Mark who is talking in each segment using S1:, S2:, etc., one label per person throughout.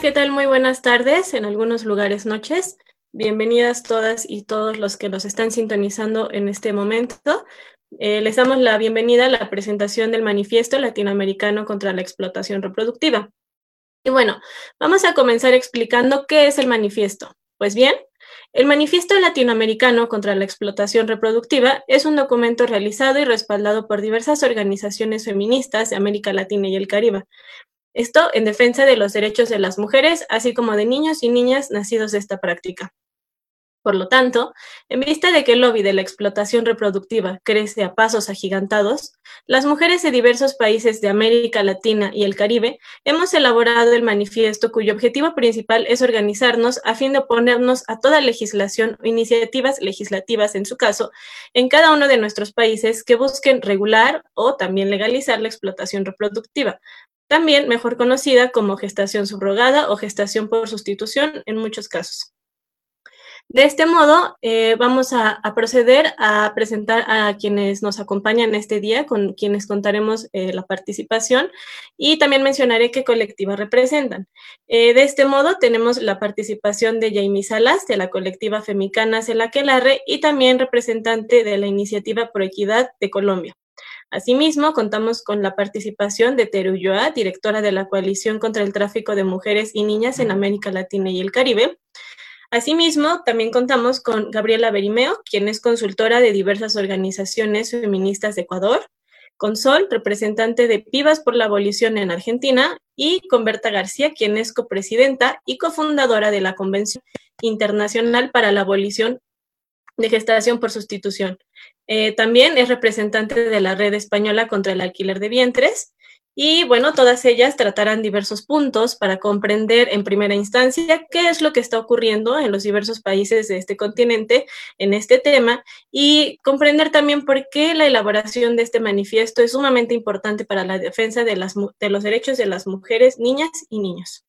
S1: ¿qué tal? Muy buenas tardes, en algunos lugares noches. Bienvenidas todas y todos los que nos están sintonizando en este momento. Eh, les damos la bienvenida a la presentación del Manifiesto Latinoamericano contra la Explotación Reproductiva. Y bueno, vamos a comenzar explicando qué es el manifiesto. Pues bien, el Manifiesto Latinoamericano contra la Explotación Reproductiva es un documento realizado y respaldado por diversas organizaciones feministas de América Latina y el Caribe, esto en defensa de los derechos de las mujeres, así como de niños y niñas nacidos de esta práctica. Por lo tanto, en vista de que el lobby de la explotación reproductiva crece a pasos agigantados, las mujeres de diversos países de América Latina y el Caribe hemos elaborado el manifiesto cuyo objetivo principal es organizarnos a fin de oponernos a toda legislación o iniciativas legislativas, en su caso, en cada uno de nuestros países que busquen regular o también legalizar la explotación reproductiva, también mejor conocida como gestación subrogada o gestación por sustitución en muchos casos. De este modo, eh, vamos a, proceder a presentar a quienes nos acompañan este día, con quienes contaremos eh, la participación y también mencionaré qué colectiva representan. Eh, de este modo, tenemos la participación de Jamie Salas, de la colectiva Femicana Celaquelarre y también representante de la Iniciativa Pro Equidad de Colombia. Asimismo, contamos con la participación de Teru Yoa, directora de la Coalición contra el Tráfico de Mujeres y Niñas en América Latina y el Caribe. Asimismo, también contamos con Gabriela Berimeo, quien es consultora de diversas organizaciones feministas de Ecuador, con Sol, representante de Pibas por la Abolición en Argentina, y con Berta García, quien es copresidenta y cofundadora de la Convención Internacional para la Abolición de Gestación por Sustitución. Eh, también es representante de la Red Española contra el Alquiler de Vientres. Y bueno, todas ellas tratarán diversos puntos para comprender en primera instancia qué es lo que está ocurriendo en los diversos países de este continente en este tema y comprender también por qué la elaboración de este manifiesto es sumamente importante para la defensa de, las, de los derechos de las mujeres, niñas y niños.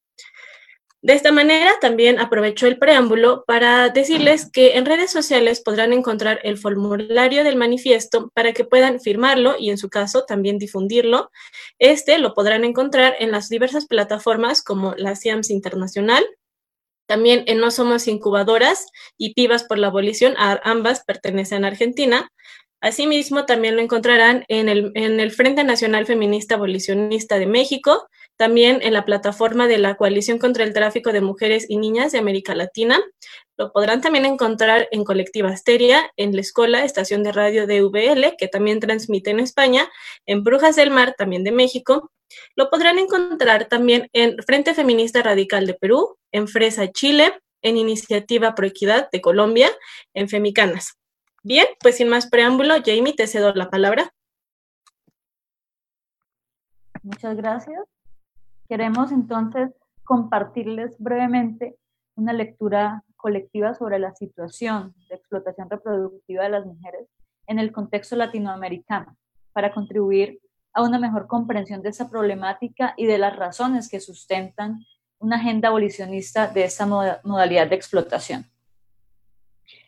S1: De esta manera, también aprovecho el preámbulo para decirles que en redes sociales podrán encontrar el formulario del manifiesto para que puedan firmarlo y, en su caso, también difundirlo. Este lo podrán encontrar en las diversas plataformas como la CIAMS Internacional, también en No Somos Incubadoras y Pibas por la Abolición, ambas pertenecen a Argentina. Asimismo, también lo encontrarán en el, en el Frente Nacional Feminista Abolicionista de México, también en la plataforma de la Coalición contra el Tráfico de Mujeres y Niñas de América Latina. Lo podrán también encontrar en Colectiva Asteria, en la Escuela Estación de Radio de VL, que también transmite en España, en Brujas del Mar, también de México. Lo podrán encontrar también en Frente Feminista Radical de Perú, en Fresa Chile, en Iniciativa Proequidad de Colombia, en Femicanas. Bien, pues sin más preámbulo, Jamie, te cedo la palabra.
S2: Muchas gracias. Queremos entonces compartirles brevemente una lectura colectiva sobre la situación de explotación reproductiva de las mujeres en el contexto latinoamericano para contribuir a una mejor comprensión de esa problemática y de las razones que sustentan una agenda abolicionista de esta modalidad de explotación.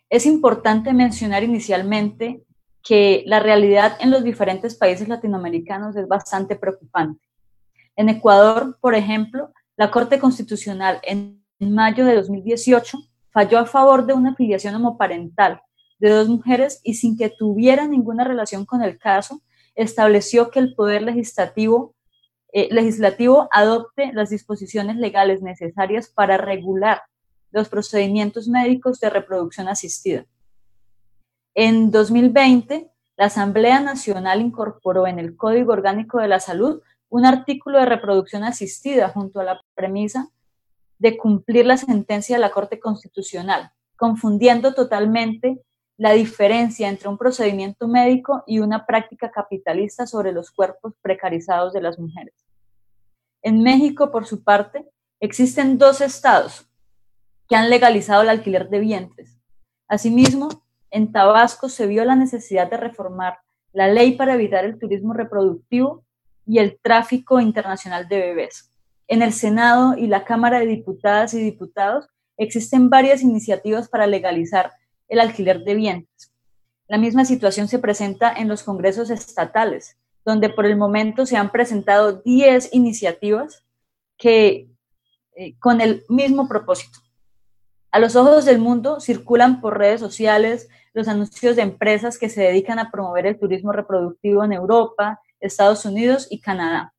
S2: Es importante mencionar inicialmente que la realidad en los diferentes países latinoamericanos es bastante preocupante. En Ecuador, por ejemplo, la Corte Constitucional en mayo de 2018 falló a favor de una afiliación homoparental de dos mujeres y sin que tuviera ninguna relación con el caso, estableció que el Poder Legislativo, eh, legislativo adopte las disposiciones legales necesarias para regular los procedimientos médicos de reproducción asistida. En 2020, la Asamblea Nacional incorporó en el Código Orgánico de la Salud un artículo de reproducción asistida junto a la premisa de cumplir la sentencia de la Corte Constitucional, confundiendo totalmente la diferencia entre un procedimiento médico y una práctica capitalista sobre los cuerpos precarizados de las mujeres. En México, por su parte, existen dos estados que han legalizado el alquiler de vientres. Asimismo, en Tabasco se vio la necesidad de reformar la ley para evitar el turismo reproductivo y el tráfico internacional de bebés. En el Senado y la Cámara de Diputadas y Diputados existen varias iniciativas para legalizar el alquiler de vientres. La misma situación se presenta en los congresos estatales, donde por el momento se han presentado 10 iniciativas que eh, con el mismo propósito. A los ojos del mundo circulan por redes sociales los anuncios de empresas que se dedican a promover el turismo reproductivo en Europa, Estados Unidos y Canadá,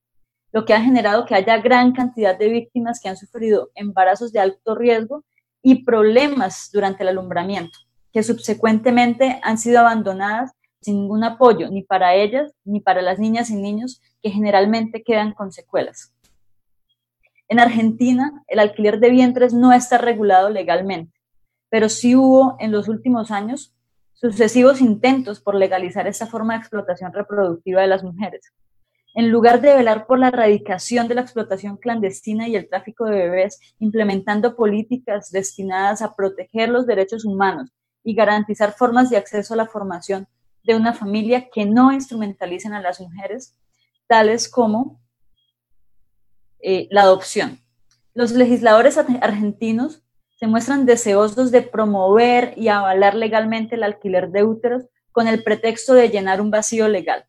S2: lo que ha generado que haya gran cantidad de víctimas que han sufrido embarazos de alto riesgo y problemas durante el alumbramiento, que subsecuentemente han sido abandonadas sin ningún apoyo, ni para ellas, ni para las niñas y niños que generalmente quedan con secuelas. En Argentina, el alquiler de vientres no está regulado legalmente, pero sí hubo en los últimos años sucesivos intentos por legalizar esta forma de explotación reproductiva de las mujeres. En lugar de velar por la erradicación de la explotación clandestina y el tráfico de bebés, implementando políticas destinadas a proteger los derechos humanos y garantizar formas de acceso a la formación de una familia que no instrumentalicen a las mujeres, tales como eh, la adopción. Los legisladores argentinos se muestran deseosos de promover y avalar legalmente el alquiler de úteros con el pretexto de llenar un vacío legal.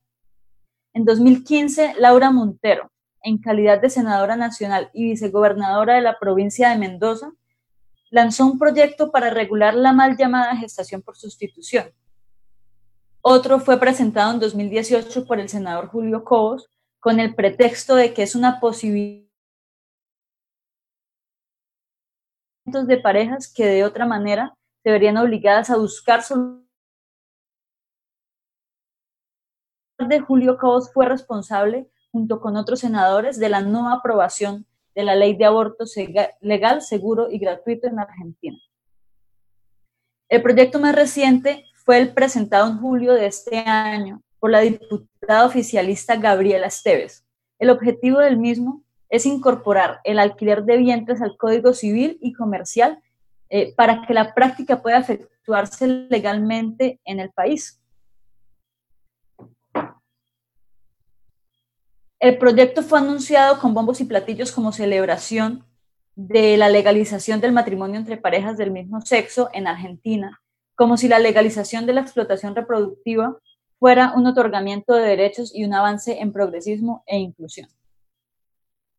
S2: En 2015, Laura Montero, en calidad de senadora nacional y vicegobernadora de la provincia de Mendoza, lanzó un proyecto para regular la mal llamada gestación por sustitución. Otro fue presentado en 2018 por el senador Julio Cobos con el pretexto de que es una posibilidad de parejas que de otra manera se verían obligadas a buscar soluciones. de Julio Cabos fue responsable, junto con otros senadores, de la no aprobación de la ley de aborto legal, seguro y gratuito en Argentina. El proyecto más reciente fue el presentado en julio de este año por la diputada oficialista Gabriela Esteves. El objetivo del mismo es incorporar el alquiler de vientres al Código Civil y Comercial eh, para que la práctica pueda efectuarse legalmente en el país. El proyecto fue anunciado con bombos y platillos como celebración de la legalización del matrimonio entre parejas del mismo sexo en Argentina, como si la legalización de la explotación reproductiva fuera un otorgamiento de derechos y un avance en progresismo e inclusión.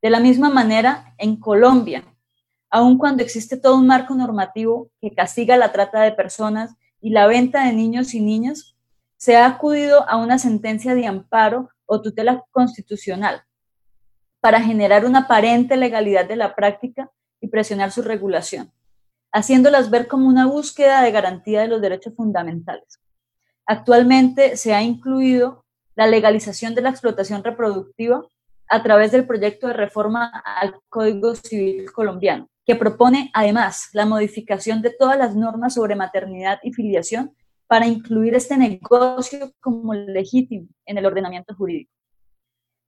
S2: De la misma manera, en Colombia, aun cuando existe todo un marco normativo que castiga la trata de personas y la venta de niños y niñas, se ha acudido a una sentencia de amparo o tutela constitucional para generar una aparente legalidad de la práctica y presionar su regulación, haciéndolas ver como una búsqueda de garantía de los derechos fundamentales. Actualmente se ha incluido la legalización de la explotación reproductiva a través del proyecto de reforma al Código Civil colombiano, que propone además la modificación de todas las normas sobre maternidad y filiación para incluir este negocio como legítimo en el ordenamiento jurídico.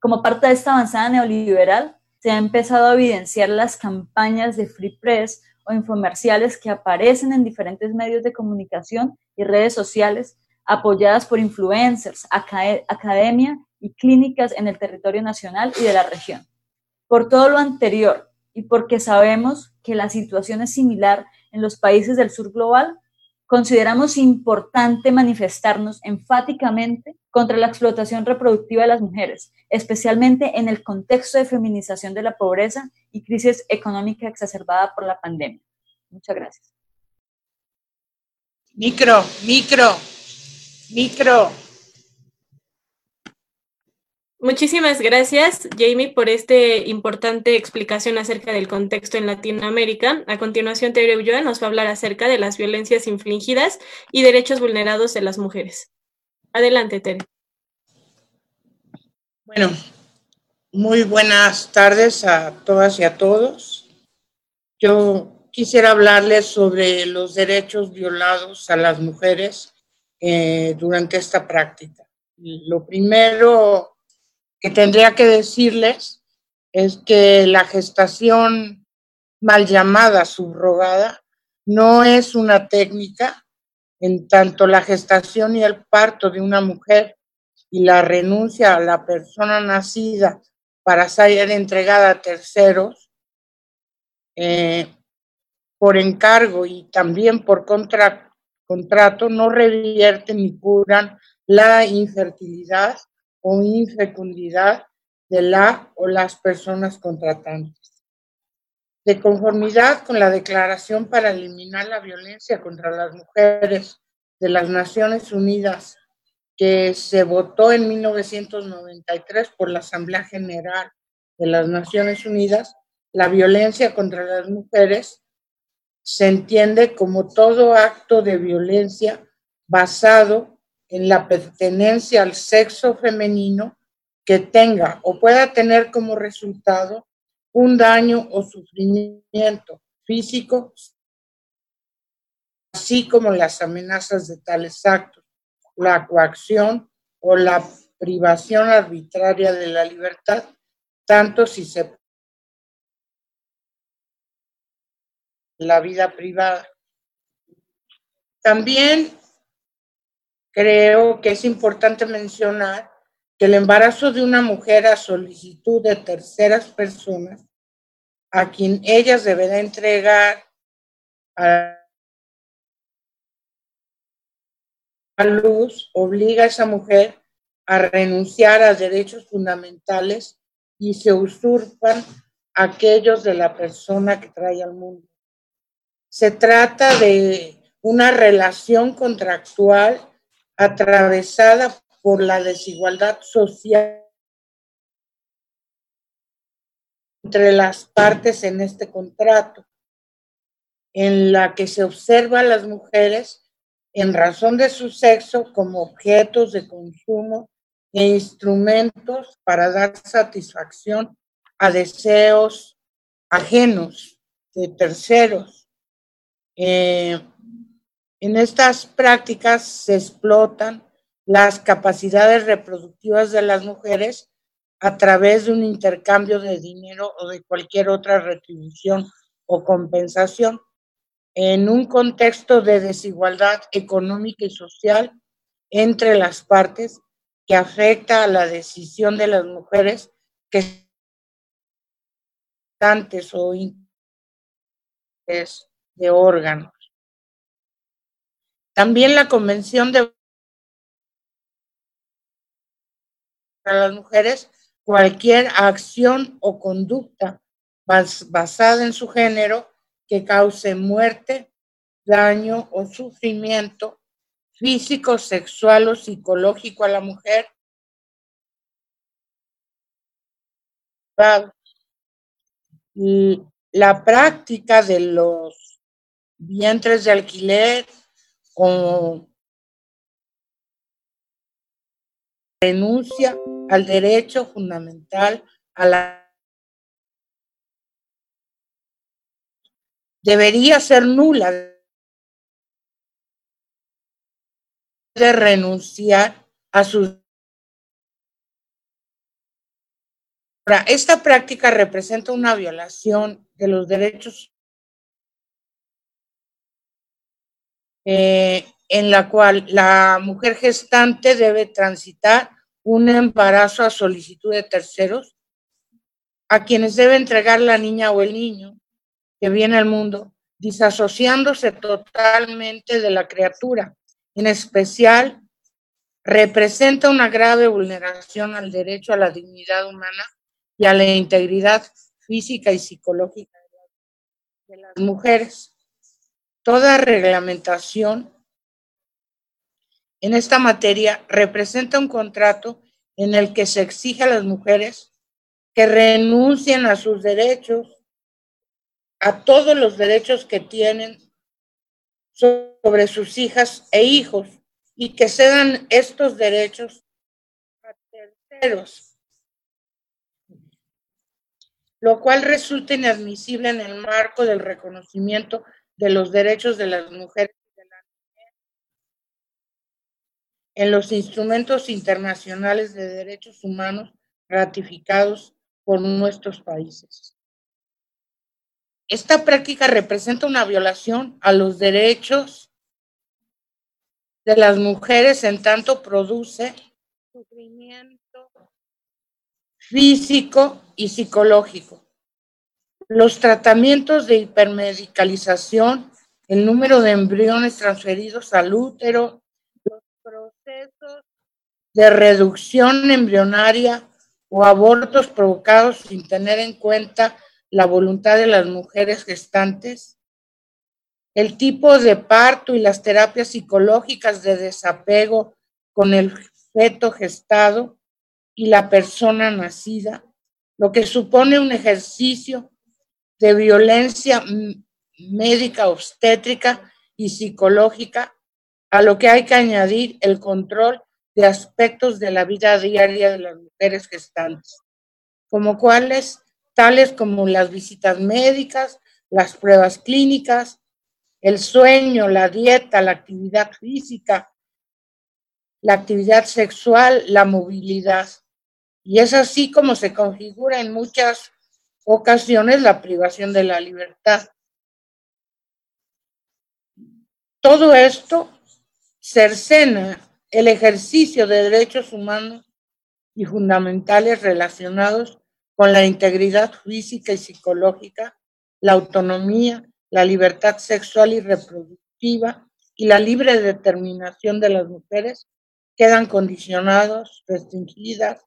S2: Como parte de esta avanzada neoliberal, se ha empezado a evidenciar las campañas de free press o infomerciales que aparecen en diferentes medios de comunicación y redes sociales apoyadas por influencers, academia y clínicas en el territorio nacional y de la región. Por todo lo anterior y porque sabemos que la situación es similar en los países del sur global, consideramos importante manifestarnos enfáticamente contra la explotación reproductiva de las mujeres, especialmente en el contexto de feminización de la pobreza y crisis económica exacerbada por la pandemia. Muchas gracias.
S3: Micro, micro, micro.
S1: Muchísimas gracias, Jamie, por esta importante explicación acerca del contexto en Latinoamérica. A continuación, Tere Ulloa nos va a hablar acerca de las violencias infligidas y derechos vulnerados de las mujeres. Adelante, Tere.
S3: Bueno, muy buenas tardes a todas y a todos. Yo quisiera hablarles sobre los derechos violados a las mujeres eh, durante esta práctica. Lo primero que tendría que decirles es que la gestación mal llamada subrogada no es una técnica en tanto la gestación y el parto de una mujer y la renuncia a la persona nacida para ser entregada a terceros eh, por encargo y también por contrato no revierten ni curan la infertilidad o infecundidad de la o las personas contratantes. De conformidad con la Declaración para eliminar la violencia contra las mujeres de las Naciones Unidas, que se votó en 1993 por la Asamblea General de las Naciones Unidas, la violencia contra las mujeres se entiende como todo acto de violencia basado en la pertenencia al sexo femenino que tenga o pueda tener como resultado un daño o sufrimiento físico, así como las amenazas de tales actos, la coacción o la privación arbitraria de la libertad, tanto si se la vida privada. También creo que es importante mencionar que el embarazo de una mujer a solicitud de terceras personas, a quien ellas deberá entregar a luz, obliga a esa mujer a renunciar a derechos fundamentales y se usurpan aquellos de la persona que trae al mundo. Se trata de una relación contractual atravesada por la desigualdad social entre las partes en este contrato, en la que se observa a las mujeres en razón de su sexo como objetos de consumo e instrumentos para dar satisfacción a deseos ajenos de terceros. Eh, en estas prácticas se explotan las capacidades reproductivas de las mujeres a través de un intercambio de dinero o de cualquier otra retribución o compensación en un contexto de desigualdad económica y social entre las partes que afecta a la decisión de las mujeres que antes o de órganos. También la Convención de para las mujeres cualquier acción o conducta basada en su género que cause muerte, daño o sufrimiento físico, sexual o psicológico a la mujer. La práctica de los vientres de alquiler o renuncia al derecho fundamental a la debería ser nula. De renunciar a sus esta práctica representa una violación de los derechos Eh, en la cual la mujer gestante debe transitar un embarazo a solicitud de terceros, a quienes debe entregar la niña o el niño que viene al mundo, disasociándose totalmente de la criatura. En especial, representa una grave vulneración al derecho a la dignidad humana y a la integridad física y psicológica de las mujeres toda reglamentación en esta materia representa un contrato en el que se exige a las mujeres que renuncien a sus derechos, a todos los derechos que tienen sobre sus hijas e hijos y que cedan estos derechos a terceros, lo cual resulta inadmisible en el marco del reconocimiento de los derechos de las mujeres y de la en los instrumentos internacionales de derechos humanos ratificados por nuestros países. Esta práctica representa una violación a los derechos de las mujeres en tanto produce sufrimiento físico y psicológico los tratamientos de hipermedicalización, el número de embriones transferidos al útero, los procesos de reducción embrionaria o abortos provocados sin tener en cuenta la voluntad de las mujeres gestantes, el tipo de parto y las terapias psicológicas de desapego con el feto gestado y la persona nacida, lo que supone un ejercicio de violencia médica, obstétrica y psicológica, a lo que hay que añadir el control de aspectos de la vida diaria de las mujeres gestantes, como cuáles, tales como las visitas médicas, las pruebas clínicas, el sueño, la dieta, la actividad física, la actividad sexual, la movilidad. Y es así como se configura en muchas ocasiones la privación de la libertad. Todo esto cercena el ejercicio de derechos humanos y fundamentales relacionados con la integridad física y psicológica, la autonomía, la libertad sexual y reproductiva y la libre determinación de las mujeres quedan condicionados, restringidas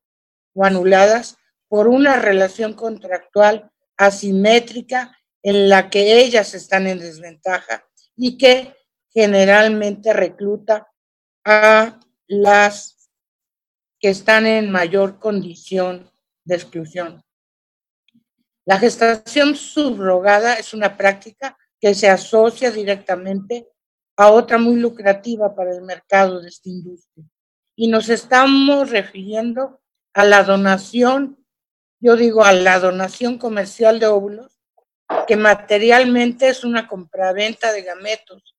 S3: o anuladas por una relación contractual asimétrica en la que ellas están en desventaja y que generalmente recluta a las que están en mayor condición de exclusión. La gestación subrogada es una práctica que se asocia directamente a otra muy lucrativa para el mercado de esta industria. Y nos estamos refiriendo a la donación, yo digo a la donación comercial de óvulos, que materialmente es una compraventa de gametos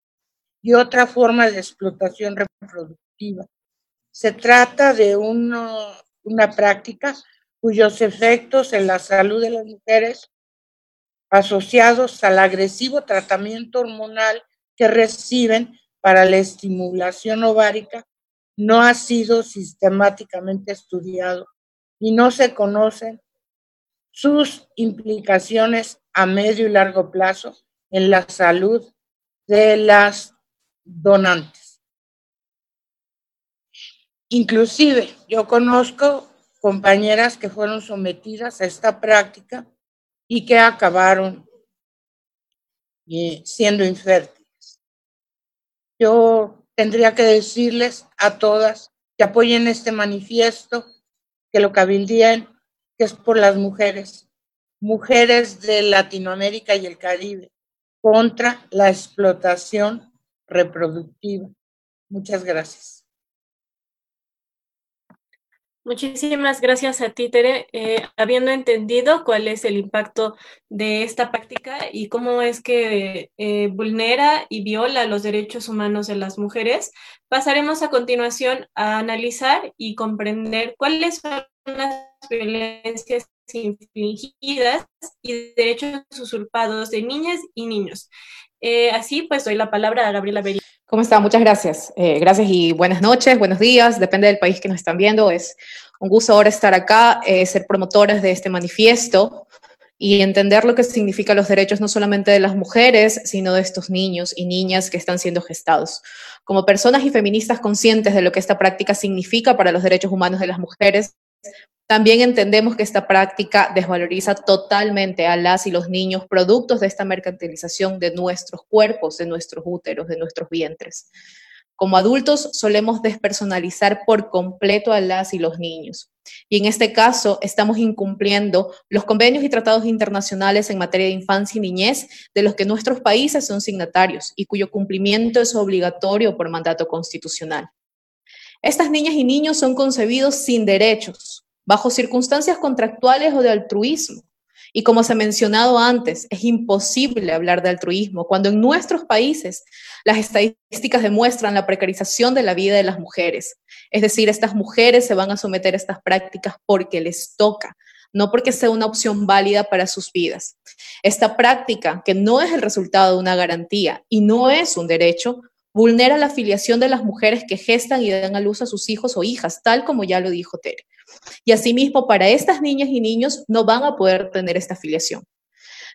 S3: y otra forma de explotación reproductiva. Se trata de una práctica cuyos efectos en la salud de las mujeres asociados al agresivo tratamiento hormonal que reciben para la estimulación ovárica no ha sido sistemáticamente estudiado y no se conocen sus implicaciones a medio y largo plazo en la salud de las donantes. Inclusive yo conozco compañeras que fueron sometidas a esta práctica y que acabaron eh, siendo infértiles. Yo tendría que decirles a todas que apoyen este manifiesto, que lo cabildeen, que es por las mujeres, mujeres de Latinoamérica y el Caribe, contra la explotación reproductiva. Muchas gracias.
S1: Muchísimas gracias a ti, Tere. Eh, habiendo entendido cuál es el impacto de esta práctica y cómo es que eh, vulnera y viola los derechos humanos de las mujeres, pasaremos a continuación a analizar y comprender cuáles son las violencias infligidas y derechos usurpados de niñas y niños. Eh, así pues doy la palabra a Gabriela Beri.
S4: ¿Cómo está? Muchas gracias. Eh, gracias y buenas noches, buenos días, depende del país que nos están viendo. Es un gusto ahora estar acá, eh, ser promotores de este manifiesto y entender lo que significan los derechos no solamente de las mujeres, sino de estos niños y niñas que están siendo gestados. Como personas y feministas conscientes de lo que esta práctica significa para los derechos humanos de las mujeres, también entendemos que esta práctica desvaloriza totalmente a las y los niños productos de esta mercantilización de nuestros cuerpos, de nuestros úteros, de nuestros vientres. Como adultos solemos despersonalizar por completo a las y los niños. Y en este caso estamos incumpliendo los convenios y tratados internacionales en materia de infancia y niñez de los que nuestros países son signatarios y cuyo cumplimiento es obligatorio por mandato constitucional. Estas niñas y niños son concebidos sin derechos, bajo circunstancias contractuales o de altruismo. Y como se ha mencionado antes, es imposible hablar de altruismo cuando en nuestros países las estadísticas demuestran la precarización de la vida de las mujeres. Es decir, estas mujeres se van a someter a estas prácticas porque les toca, no porque sea una opción válida para sus vidas. Esta práctica, que no es el resultado de una garantía y no es un derecho, vulnera la afiliación de las mujeres que gestan y dan a luz a sus hijos o hijas, tal como ya lo dijo Tere. Y asimismo, para estas niñas y niños no van a poder tener esta afiliación.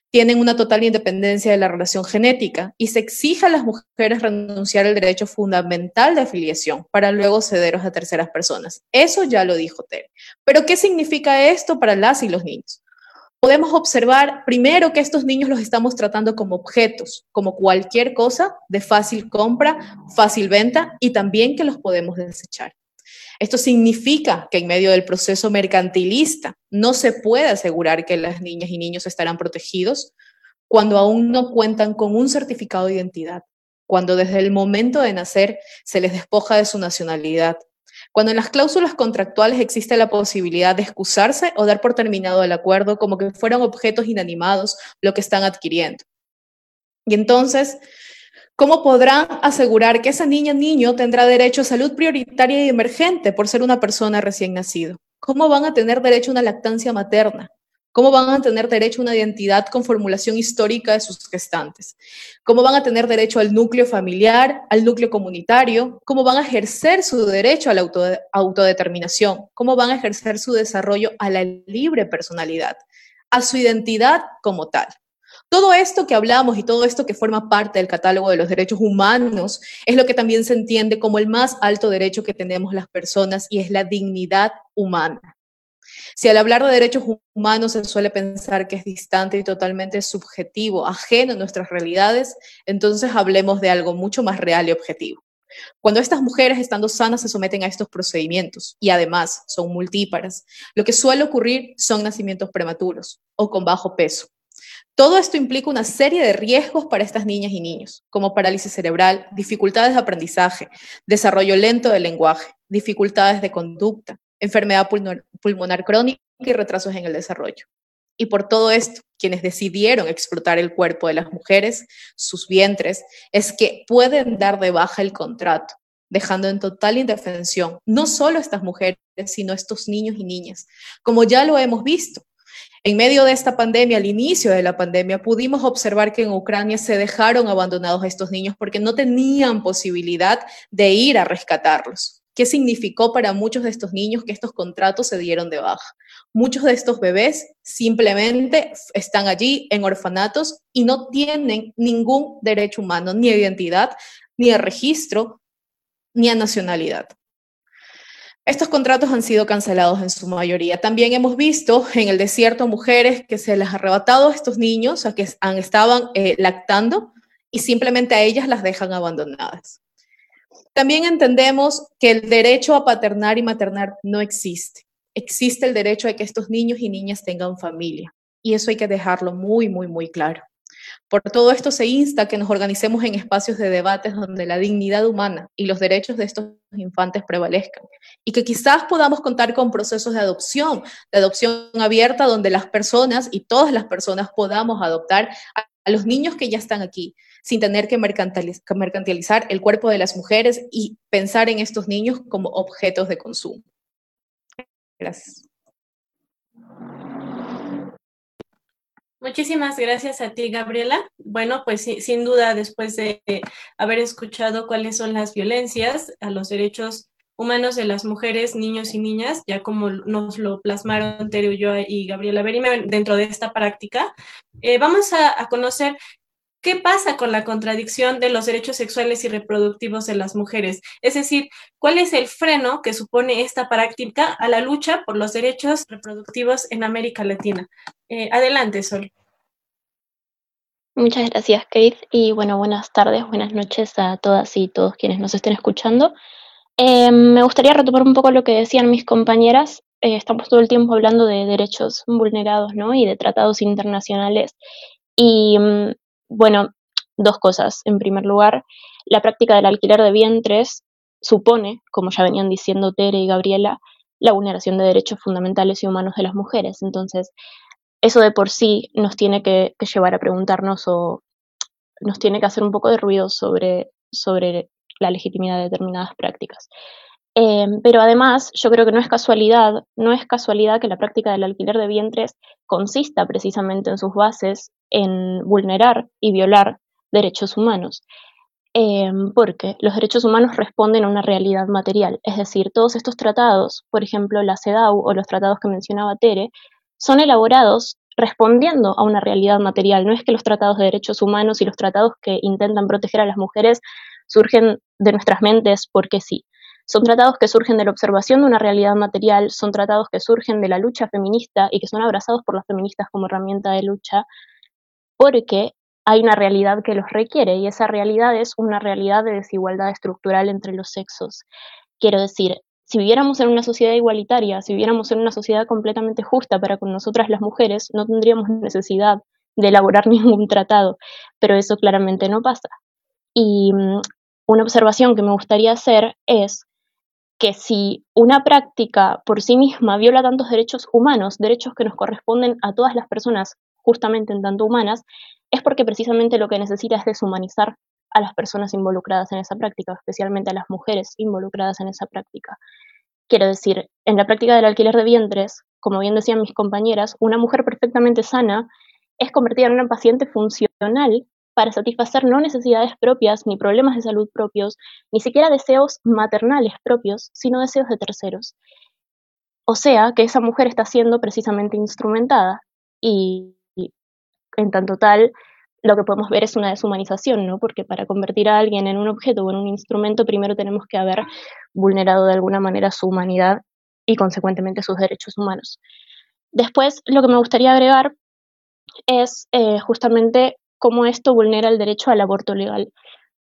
S4: Tienen una total independencia de la relación genética y se exige a las mujeres renunciar al derecho fundamental de afiliación para luego cederos a terceras personas. Eso ya lo dijo Tere. Pero ¿qué significa esto para las y los niños? Podemos observar primero que estos niños los estamos tratando como objetos, como cualquier cosa de fácil compra, fácil venta y también que los podemos desechar. Esto significa que en medio del proceso mercantilista no se puede asegurar que las niñas y niños estarán protegidos cuando aún no cuentan con un certificado de identidad, cuando desde el momento de nacer se les despoja de su nacionalidad, cuando en las cláusulas contractuales existe la posibilidad de excusarse o dar por terminado el acuerdo como que fueran objetos inanimados lo que están adquiriendo. Y entonces, ¿cómo podrán asegurar que esa niña niño tendrá derecho a salud prioritaria y emergente por ser una persona recién nacido? ¿Cómo van a tener derecho a una lactancia materna? ¿Cómo van a tener derecho a una identidad con formulación histórica de sus gestantes? ¿Cómo van a tener derecho al núcleo familiar, al núcleo comunitario? ¿Cómo van a ejercer su derecho a la autodeterminación? ¿Cómo van a ejercer su desarrollo a la libre personalidad, a su identidad como tal? Todo esto que hablamos y todo esto que forma parte del catálogo de los derechos humanos es lo que también se entiende como el más alto derecho que tenemos las personas y es la dignidad humana. Si al hablar de derechos humanos se suele pensar que es distante y totalmente subjetivo, ajeno a nuestras realidades, entonces hablemos de algo mucho más real y objetivo. Cuando estas mujeres, estando sanas, se someten a estos procedimientos y además son multíparas, lo que suele ocurrir son nacimientos prematuros o con bajo peso. Todo esto implica una serie de riesgos para estas niñas y niños, como parálisis cerebral, dificultades de aprendizaje, desarrollo lento del lenguaje, dificultades de conducta, enfermedad pulmonar crónica y retrasos en el desarrollo. Y por todo esto, quienes decidieron explotar el cuerpo de las mujeres, sus vientres, es que pueden dar de baja el contrato, dejando en total indefensión no solo a estas mujeres, sino a estos niños y niñas, como ya lo hemos visto. En medio de esta pandemia, al inicio de la pandemia, pudimos observar que en Ucrania se dejaron abandonados a estos niños porque no tenían posibilidad de ir a rescatarlos. ¿Qué significó para muchos de estos niños que estos contratos se dieron de baja? Muchos de estos bebés simplemente están allí en orfanatos y no tienen ningún derecho humano, ni a identidad, ni a registro, ni a nacionalidad. Estos contratos han sido cancelados en su mayoría. También hemos visto en el desierto mujeres que se les ha arrebatado a estos niños, a que estaban eh, lactando, y simplemente a ellas las dejan abandonadas. También entendemos que el derecho a paternar y maternar no existe. Existe el derecho a que estos niños y niñas tengan familia. Y eso hay que dejarlo muy, muy, muy claro. Por todo esto se insta que nos organicemos en espacios de debates donde la dignidad humana y los derechos de estos infantes prevalezcan y que quizás podamos contar con procesos de adopción, de adopción abierta donde las personas y todas las personas podamos adoptar a los niños que ya están aquí, sin tener que mercantilizar el cuerpo de las mujeres y pensar en estos niños como objetos de consumo. Gracias.
S1: Muchísimas gracias a ti, Gabriela. Bueno, pues sin duda, después de haber escuchado cuáles son las violencias a los derechos humanos de las mujeres, niños y niñas, ya como nos lo plasmaron Terio yo y Gabriela Berime dentro de esta práctica, eh, vamos a, conocer ¿Qué pasa con la contradicción de los derechos sexuales y reproductivos de las mujeres? Es decir, ¿cuál es el freno que supone esta práctica a la lucha por los derechos reproductivos en América Latina? Eh, adelante, Sol.
S5: Muchas gracias, Kate. Y bueno, buenas tardes, buenas noches a todas y todos quienes nos estén escuchando. Eh, me gustaría retomar un poco lo que decían mis compañeras. Eh, estamos todo el tiempo hablando de derechos vulnerados, ¿no? Y de tratados internacionales. Y mm, bueno, dos cosas. En primer lugar, la práctica del alquiler de vientres supone, como ya venían diciendo Tere y Gabriela, la vulneración de derechos fundamentales y humanos de las mujeres. Entonces, eso de por sí nos tiene que, llevar a preguntarnos o nos tiene que hacer un poco de ruido sobre, sobre la legitimidad de determinadas prácticas. Eh, pero además, yo creo que no es casualidad, no es casualidad que la práctica del alquiler de vientres consista precisamente en sus bases en vulnerar y violar derechos humanos. Eh, porque los derechos humanos responden a una realidad material, es decir, todos estos tratados, por ejemplo la CEDAW o los tratados que mencionaba Tere, son elaborados respondiendo a una realidad material. No es que los tratados de derechos humanos y los tratados que intentan proteger a las mujeres surgen de nuestras mentes porque sí, Son tratados que surgen de la observación de una realidad material, son tratados que surgen de la lucha feminista y que son abrazados por las feministas como herramienta de lucha, porque hay una realidad que los requiere y esa realidad es una realidad de desigualdad estructural entre los sexos. Quiero decir, si viviéramos en una sociedad igualitaria, si viviéramos en una sociedad completamente justa para con nosotras las mujeres, no tendríamos necesidad de elaborar ningún tratado, pero eso claramente no pasa. Y mm, una observación que me gustaría hacer es que si una práctica por sí misma viola tantos derechos humanos, derechos que nos corresponden a todas las personas justamente en tanto humanas, es porque precisamente lo que necesita es deshumanizar a las personas involucradas en esa práctica, especialmente a las mujeres involucradas en esa práctica. Quiero decir, en la práctica del alquiler de vientres, como bien decían mis compañeras, una mujer perfectamente sana es convertida en una paciente funcional para satisfacer no necesidades propias, ni problemas de salud propios, ni siquiera deseos maternales propios, sino deseos de terceros. O sea que esa mujer está siendo precisamente instrumentada y, en tanto tal, lo que podemos ver es una deshumanización, ¿no? Porque para convertir a alguien en un objeto o en un instrumento, primero tenemos que haber vulnerado de alguna manera su humanidad y consecuentemente sus derechos humanos. Después, lo que me gustaría agregar es eh, justamente cómo esto vulnera el derecho al aborto legal.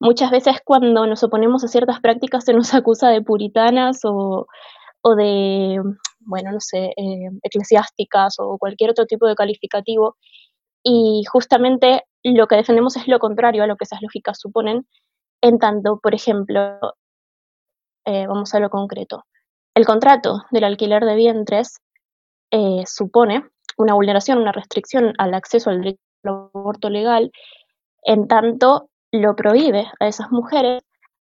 S5: Muchas veces cuando nos oponemos a ciertas prácticas se nos acusa de puritanas o, de, bueno, no sé, eh, eclesiásticas o cualquier otro tipo de calificativo. Y justamente lo que defendemos es lo contrario a lo que esas lógicas suponen, en tanto, por ejemplo, eh, vamos a lo concreto. El contrato del alquiler de vientres supone una vulneración, una restricción al acceso al derecho aborto legal, en tanto lo prohíbe a esas mujeres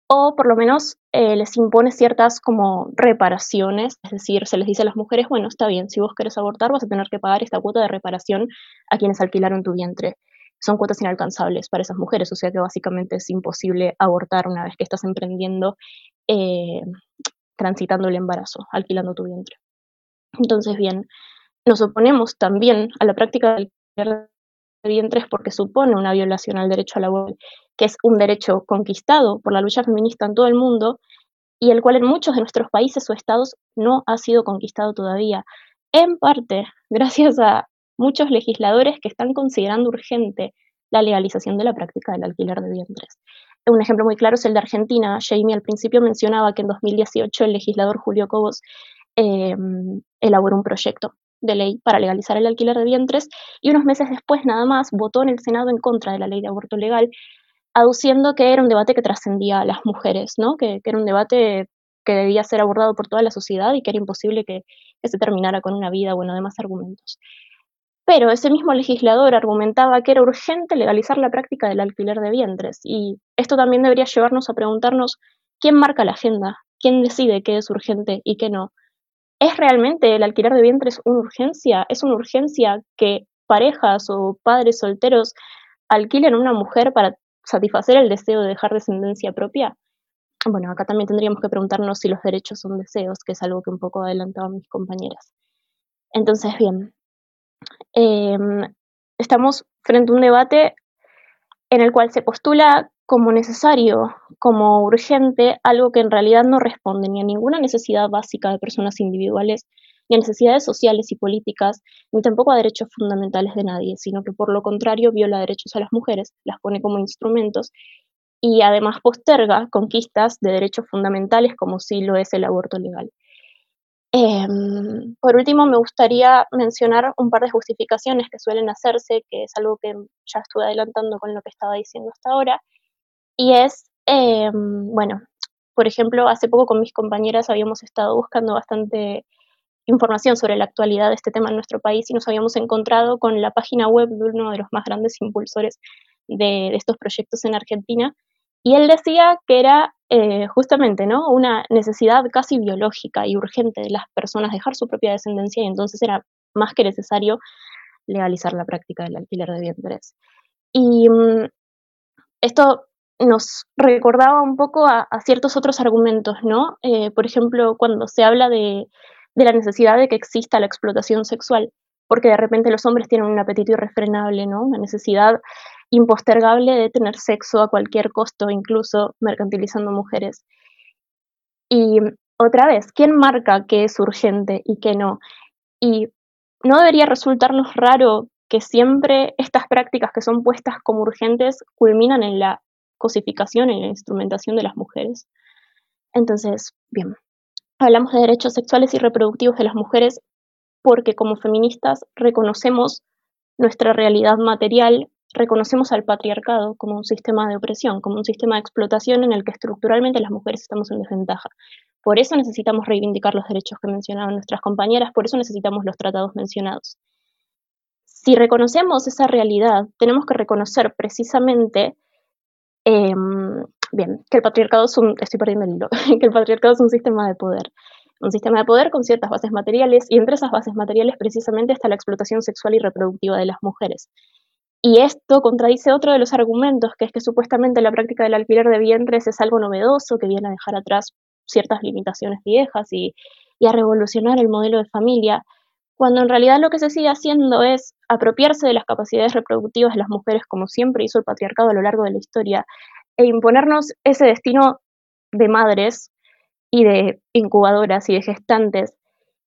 S5: o por lo menos eh, les impone ciertas como reparaciones, es decir, se les dice a las mujeres, bueno, está bien, si vos querés abortar vas a tener que pagar esta cuota de reparación a quienes alquilaron tu vientre. Son cuotas inalcanzables para esas mujeres, o sea que básicamente es imposible abortar una vez que estás emprendiendo, eh, transitando el embarazo, alquilando tu vientre. Entonces, bien, nos oponemos también a la práctica del vientres porque supone una violación al derecho a la aborto, que es un derecho conquistado por la lucha feminista en todo el mundo y el cual en muchos de nuestros países o estados no ha sido conquistado todavía, en parte gracias a muchos legisladores que están considerando urgente la legalización de la práctica del alquiler de vientres. Un ejemplo muy claro es el de Argentina. Jamie al principio mencionaba que en 2018 el legislador Julio Cobos eh, elaboró un proyecto de ley para legalizar el alquiler de vientres y unos meses después nada más votó en el Senado en contra de la ley de aborto legal, aduciendo que era un debate que trascendía a las mujeres, ¿no? que, era un debate que debía ser abordado por toda la sociedad y que era imposible que, se terminara con una vida, bueno, demás argumentos. Pero ese mismo legislador argumentaba que era urgente legalizar la práctica del alquiler de vientres y esto también debería llevarnos a preguntarnos quién marca la agenda, quién decide qué es urgente y qué no. ¿Es realmente el alquiler de vientres una urgencia? ¿Es una urgencia que parejas o padres solteros alquilen a una mujer para satisfacer el deseo de dejar descendencia propia? Bueno, acá también tendríamos que preguntarnos si los derechos son deseos, que es algo que un poco adelantaban mis compañeras. Entonces, bien, em, estamos frente a un debate en el cual se postula como necesario, como urgente, algo que en realidad no responde ni a ninguna necesidad básica de personas individuales, ni a necesidades sociales y políticas, ni tampoco a derechos fundamentales de nadie, sino que por lo contrario viola derechos a las mujeres, las pone como instrumentos y además posterga conquistas de derechos fundamentales como sí lo es el aborto legal. Em, por último, me gustaría mencionar un par de justificaciones que suelen hacerse, que es algo que ya estuve adelantando con lo que estaba diciendo hasta ahora, y es, em, bueno, por ejemplo, hace poco con mis compañeras habíamos estado buscando bastante información sobre la actualidad de este tema en nuestro país y nos habíamos encontrado con la página web de uno de los más grandes impulsores de, estos proyectos en Argentina. Y él decía que era eh, justamente ¿no? una necesidad casi biológica y urgente de las personas dejar su propia descendencia y entonces era más que necesario legalizar la práctica del alquiler de vientres. Y mm, esto nos recordaba un poco a, ciertos otros argumentos, ¿no? Eh, por ejemplo, cuando se habla de, la necesidad de que exista la explotación sexual, porque de repente los hombres tienen un apetito irrefrenable, ¿no? Una necesidad impostergable de tener sexo a cualquier costo, incluso mercantilizando mujeres. Y otra vez, ¿quién marca qué es urgente y qué no? Y no debería resultarnos raro que siempre estas prácticas que son puestas como urgentes culminan en la cosificación, en la instrumentación de las mujeres. Entonces, bien, hablamos de derechos sexuales y reproductivos de las mujeres porque como feministas reconocemos nuestra realidad material, reconocemos al patriarcado como un sistema de opresión, como un sistema de explotación en el que estructuralmente las mujeres estamos en desventaja. Por eso necesitamos reivindicar los derechos que mencionaban nuestras compañeras, por eso necesitamos los tratados mencionados. Si reconocemos esa realidad, tenemos que reconocer precisamente em, bien, que el patriarcado es un, estoy perdiendo el hilo, que el patriarcado es un sistema de poder, un sistema de poder con ciertas bases materiales y entre esas bases materiales precisamente está la explotación sexual y reproductiva de las mujeres. Y esto contradice otro de los argumentos, que es que supuestamente la práctica del alquiler de vientres es algo novedoso que viene a dejar atrás ciertas limitaciones viejas y, a revolucionar el modelo de familia, cuando en realidad lo que se sigue haciendo es apropiarse de las capacidades reproductivas de las mujeres, como siempre hizo el patriarcado a lo largo de la historia, e imponernos ese destino de madres y de incubadoras y de gestantes,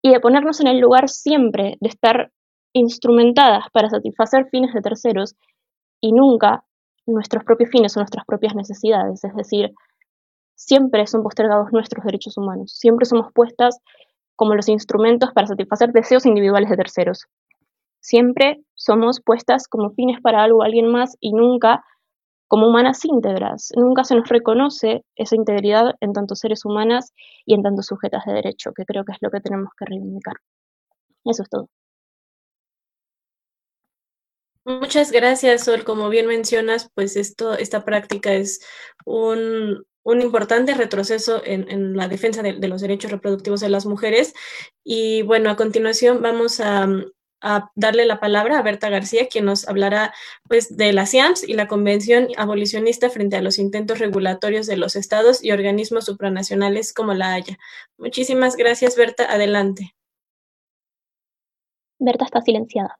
S5: y de ponernos en el lugar siempre de estar instrumentadas para satisfacer fines de terceros y nunca nuestros propios fines o nuestras propias necesidades, es decir, siempre son postergados nuestros derechos humanos, siempre somos puestas como los instrumentos para satisfacer deseos individuales de terceros. Siempre somos puestas como fines para algo o alguien más y nunca como humanas íntegras. Nunca se nos reconoce esa integridad en tanto seres humanas y en tanto sujetas de derecho, que creo que es lo que tenemos que reivindicar. Eso es todo.
S1: Muchas gracias, Sol. Como bien mencionas, pues esto, esta práctica es un, un importante retroceso en, la defensa de, los derechos reproductivos de las mujeres. Y bueno, a continuación vamos a, darle la palabra a Berta García, quien nos hablará pues, de la CIAMS y la Convención Abolicionista frente a los intentos regulatorios de los estados y organismos supranacionales como la Haya. Muchísimas gracias, Berta. Adelante.
S5: Berta está silenciada.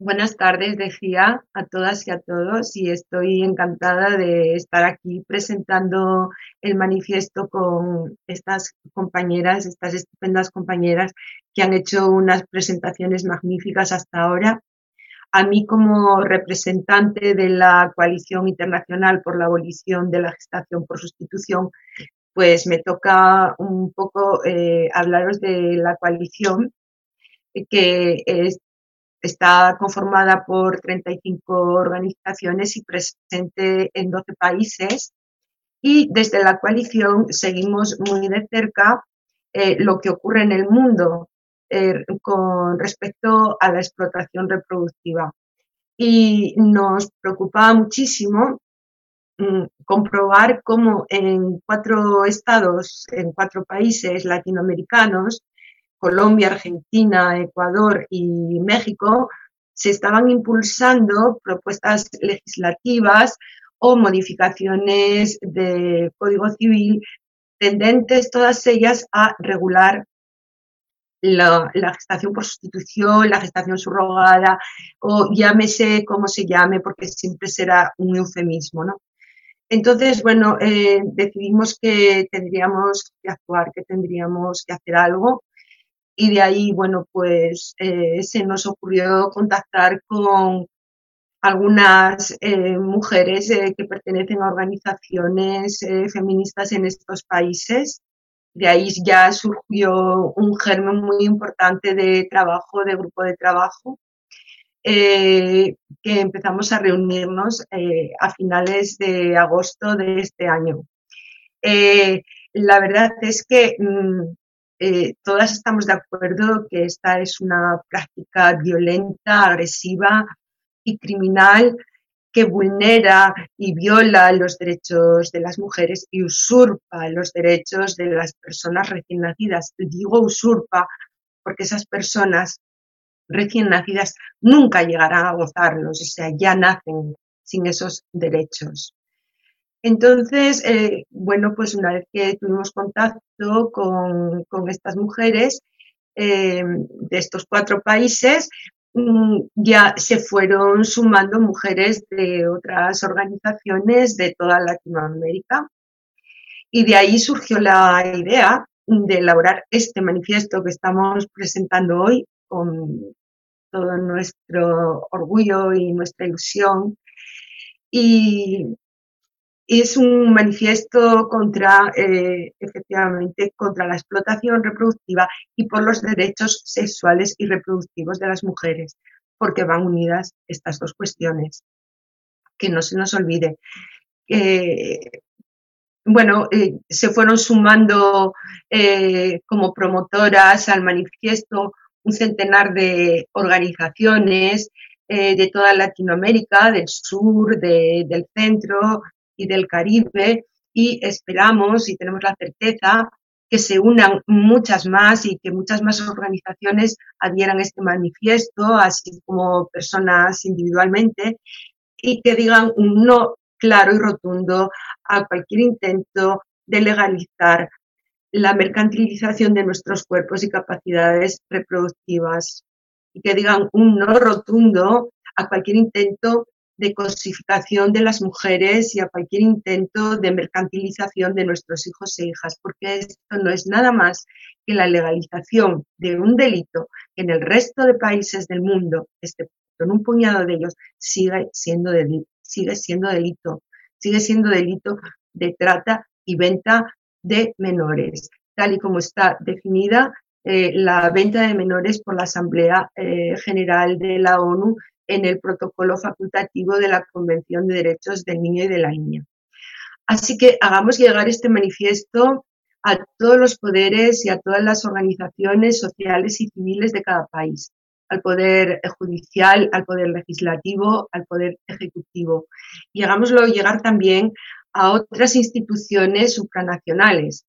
S6: Buenas tardes, decía a todas y a todos, y estoy encantada de estar aquí presentando el manifiesto con estas compañeras, estas estupendas compañeras que han hecho unas presentaciones magníficas hasta ahora. A mí como representante de la Coalición Internacional por la Abolición de la Gestación por Sustitución, pues me toca un poco eh, hablaros de la coalición que es, Está conformada por 35 organizaciones y presente en 12 países. Y desde la coalición seguimos muy de cerca eh, lo que ocurre en el mundo eh, con respecto a la explotación reproductiva. Y nos preocupaba muchísimo mm, comprobar cómo en cuatro estados, en cuatro países latinoamericanos, Colombia, Argentina, Ecuador y México, se estaban impulsando propuestas legislativas o modificaciones de Código Civil tendentes todas ellas a regular la, gestación por sustitución, la gestación subrogada o llámese como se llame porque siempre será un eufemismo, ¿no? Entonces, bueno, eh, decidimos que tendríamos que actuar, que tendríamos que hacer algo y de ahí, bueno, pues eh, se nos ocurrió contactar con algunas eh, mujeres eh, que pertenecen a organizaciones feministas en estos países. De ahí ya surgió un germen muy importante de trabajo, de grupo de trabajo, que empezamos a reunirnos a finales de agosto de este año. la verdad es que mm, eh, todas estamos de acuerdo que esta es una práctica violenta, agresiva y criminal que vulnera y viola los derechos de las mujeres y usurpa los derechos de las personas recién nacidas. Digo usurpa porque esas personas recién nacidas nunca llegarán a gozarlos, o sea, ya nacen sin esos derechos. Entonces, eh, bueno, pues una vez que tuvimos contacto con, estas mujeres eh, de estos cuatro países, mm, ya se fueron sumando mujeres de otras organizaciones de toda Latinoamérica. Y de ahí surgió la idea de elaborar este manifiesto que estamos presentando hoy con todo nuestro orgullo y nuestra ilusión. Y, es un manifiesto contra, eh, efectivamente, contra la explotación reproductiva y por los derechos sexuales y reproductivos de las mujeres, porque van unidas estas dos cuestiones. Que no se nos olvide. bueno, eh, se fueron sumando eh, como promotoras al manifiesto un centenar de organizaciones de toda Latinoamérica, del sur, del centro, y del Caribe y esperamos y tenemos la certeza que se unan muchas más y que muchas más organizaciones adhieran este manifiesto, así como personas individualmente, y que digan un no claro y rotundo a cualquier intento de legalizar la mercantilización de nuestros cuerpos y capacidades reproductivas y que digan un no rotundo a cualquier intento de cosificación de las mujeres y a cualquier intento de mercantilización de nuestros hijos e hijas, porque esto no es nada más que la legalización de un delito que en el resto de países del mundo, excepto en un puñado de ellos, sigue siendo, delito, sigue siendo delito, sigue siendo delito de trata y venta de menores, tal y como está definida eh, la venta de menores por la Asamblea eh, General de la ONU en el protocolo facultativo de la Convención de Derechos del Niño y de la Niña. Así que hagamos llegar este manifiesto a todos los poderes y a todas las organizaciones sociales y civiles de cada país, al poder judicial, al poder legislativo, al poder ejecutivo. Y hagámoslo llegar también a otras instituciones supranacionales,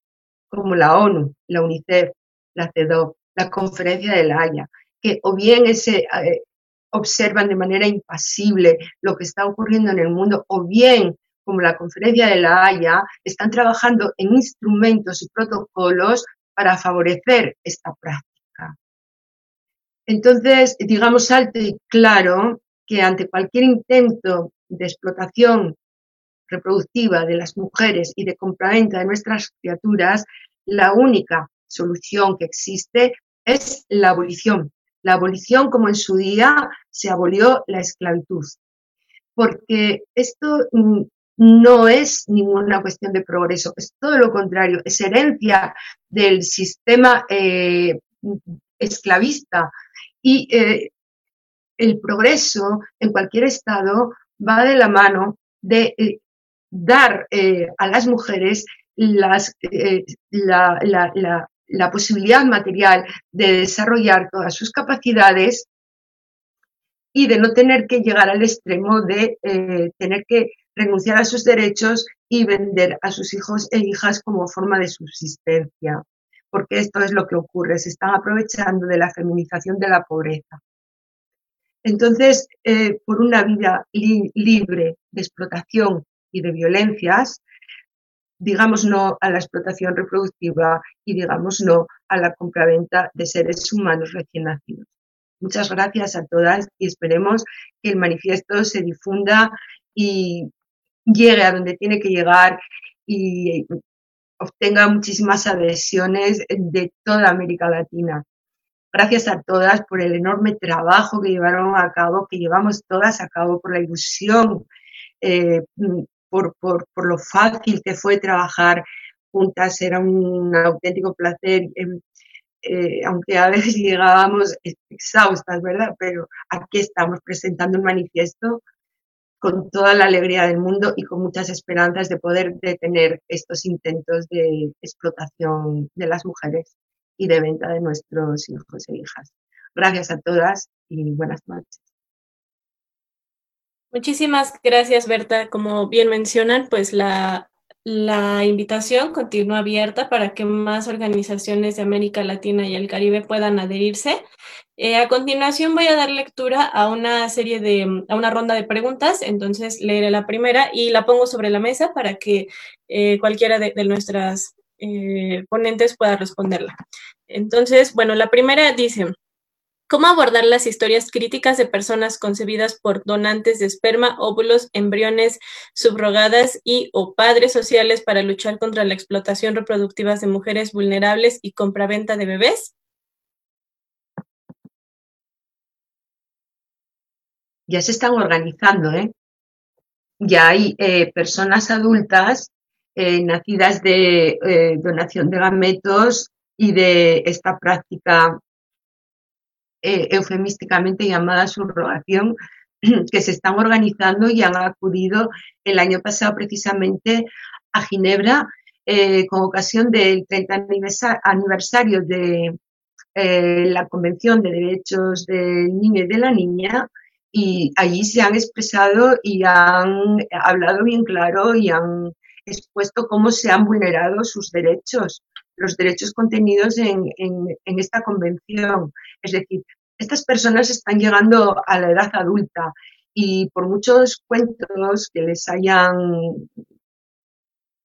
S6: como la ONU, la UNICEF, la CEDOC, la Conferencia de la Haya, que o bien ese, eh, observan de manera impasible lo que está ocurriendo en el mundo o bien como la conferencia de la Haya, están trabajando en instrumentos y protocolos para favorecer esta práctica. Entonces, digamos alto y claro que ante cualquier intento de explotación reproductiva de las mujeres y de compraventa de nuestras criaturas, la única solución que existe es la abolición la abolición como en su día se abolió la esclavitud. Porque esto no es ninguna cuestión de progreso, es todo lo contrario, es herencia del sistema eh, esclavista. Y eh, el progreso en cualquier estado va de la mano de eh, dar a las mujeres las, la, la posibilidad material de desarrollar todas sus capacidades y de no tener que llegar al extremo de eh, tener que renunciar a sus derechos y vender a sus hijos e hijas como forma de subsistencia, porque esto es lo que ocurre, se están aprovechando de la feminización de la pobreza. Entonces, eh, por una vida libre de explotación y de violencias, digamos no a la explotación reproductiva y digamos no a la compraventa de seres humanos recién nacidos. Muchas gracias a todas y esperemos que el manifiesto se difunda y llegue a donde tiene que llegar y obtenga muchísimas adhesiones de toda América Latina. Gracias a todas por el enorme trabajo que llevaron a cabo, que llevamos todas a cabo, por la ilusión eh, por, por, por, lo fácil que fue trabajar juntas, era un auténtico placer, em, eh, aunque a veces llegábamos exhaustas, ¿verdad? Pero aquí estamos presentando un manifiesto con toda la alegría del mundo y con muchas esperanzas de poder detener estos intentos de explotación de las mujeres y de venta de nuestros hijos e hijas. Gracias a todas y buenas noches.
S1: Muchísimas gracias, Berta. Como bien mencionan, pues la, invitación continúa abierta para que más organizaciones de América Latina y el Caribe puedan adherirse. Eh, a continuación voy a dar lectura a una serie de, a una ronda de preguntas, entonces leeré la primera y la pongo sobre la mesa para que eh, cualquiera de, nuestras eh, ponentes pueda responderla. Entonces, bueno, la primera dice, ¿Cómo abordar las historias críticas de personas concebidas por donantes de esperma, óvulos, embriones, subrogadas y o padres sociales para luchar contra la explotación reproductiva de mujeres vulnerables y compraventa de bebés?
S6: Ya se están organizando, ¿eh? Ya hay eh, personas adultas eh, nacidas de eh, donación de gametos y de esta práctica eh, eufemísticamente llamada subrogación, que se están organizando y han acudido el año pasado precisamente a Ginebra eh, con ocasión del 30 aniversario de eh, la Convención de Derechos del Niño y de la Niña y allí se han expresado y han hablado bien claro y han expuesto cómo se han vulnerado sus derechos los derechos contenidos en, esta convención. Es decir, estas personas están llegando a la edad adulta y por muchos cuentos que les hayan,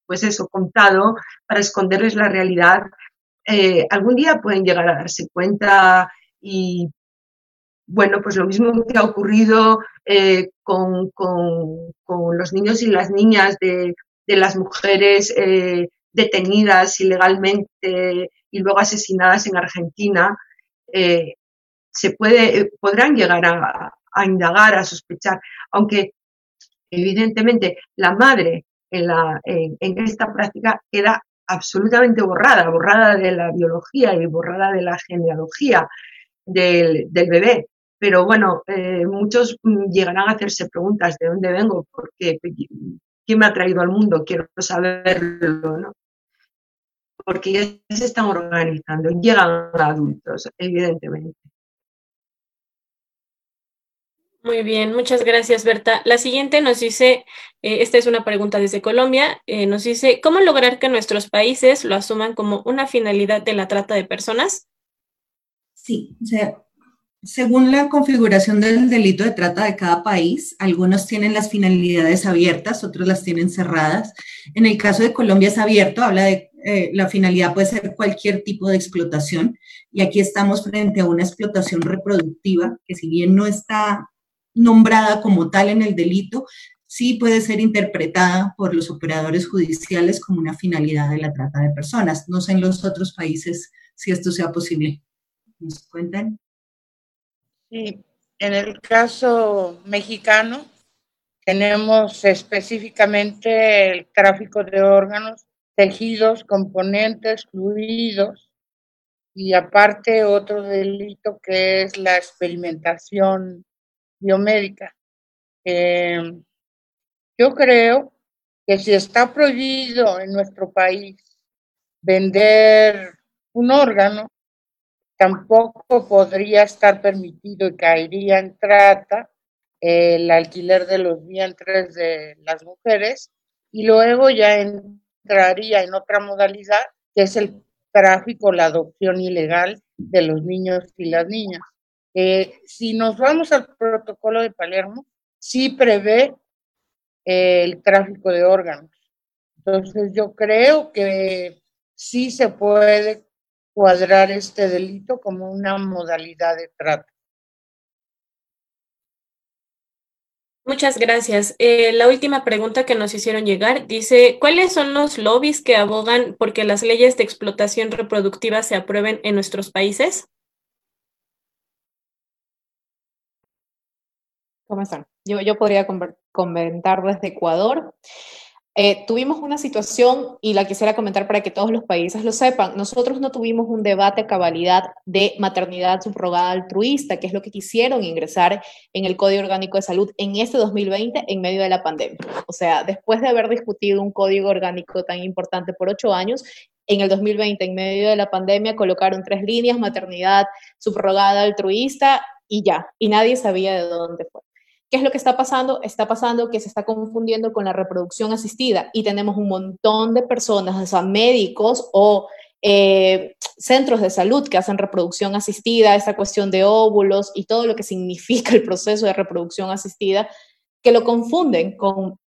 S6: pues eso, contado para esconderles la realidad, eh, algún día pueden llegar a darse cuenta y, bueno, pues lo mismo que ha ocurrido eh, con, los niños y las niñas de, las mujeres eh, detenidas ilegalmente y luego asesinadas en Argentina, se puede, eh, podrán llegar a, indagar, a sospechar, aunque evidentemente la madre en, la, en, esta práctica queda absolutamente borrada, borrada de la biología y borrada de la genealogía del, bebé. Pero bueno, eh, muchos mm, llegarán a hacerse preguntas de dónde vengo, porque quién me ha traído al mundo, quiero saberlo, ¿no? porque ya se están organizando, llegan adultos, evidentemente.
S1: Muy bien, muchas gracias, Berta. La siguiente nos dice, eh, esta es una pregunta desde Colombia, eh, nos dice, ¿cómo lograr que nuestros países lo asuman como una finalidad de la trata de personas?
S7: Sí, o sea, según la configuración del delito de trata de cada país, algunos tienen las finalidades abiertas, otros las tienen cerradas. En el caso de Colombia es abierto, habla de eh, la finalidad puede ser cualquier tipo de explotación y aquí estamos frente a una explotación reproductiva que si bien no está nombrada como tal en el delito, sí puede ser interpretada por los operadores judiciales como una finalidad de la trata de personas. No sé en los otros países si esto sea posible. ¿Nos cuentan?
S3: Sí, en el caso mexicano tenemos específicamente el tráfico de órganos tejidos, componentes, fluidos y aparte otro delito que es la experimentación biomédica. Em, yo creo que si está prohibido en nuestro país vender un órgano, tampoco podría estar permitido y caería en trata el alquiler de los vientres de las mujeres y luego ya en entraría en otra modalidad, que es el tráfico, la adopción ilegal de los niños y las niñas. Eh, si nos vamos al protocolo de Palermo, sí prevé eh, el tráfico de órganos. Entonces yo creo que sí se puede cuadrar este delito como una modalidad de trata.
S1: Muchas gracias. Eh, la última pregunta que nos hicieron llegar dice, ¿cuáles son los lobbies que abogan porque las leyes de explotación reproductiva se aprueben en nuestros países?
S4: ¿Cómo están? Yo, yo podría comentar desde Ecuador. Eh, tuvimos una situación, y la quisiera comentar para que todos los países lo sepan, nosotros no tuvimos un debate a cabalidad de maternidad subrogada altruista, que es lo que quisieron ingresar en el Código Orgánico de Salud en este 2020 en medio de la pandemia. O sea, después de haber discutido un código orgánico tan importante por ocho años, en el 2020, en medio de la pandemia, colocaron tres líneas, maternidad subrogada altruista y ya, y nadie sabía de dónde fue. ¿Qué es lo que está pasando? Está pasando que se está confundiendo con la reproducción asistida y tenemos un montón de personas, o sea, médicos o eh, centros de salud que hacen reproducción asistida, esta cuestión de óvulos y todo lo que significa el proceso de reproducción asistida, que lo confunden con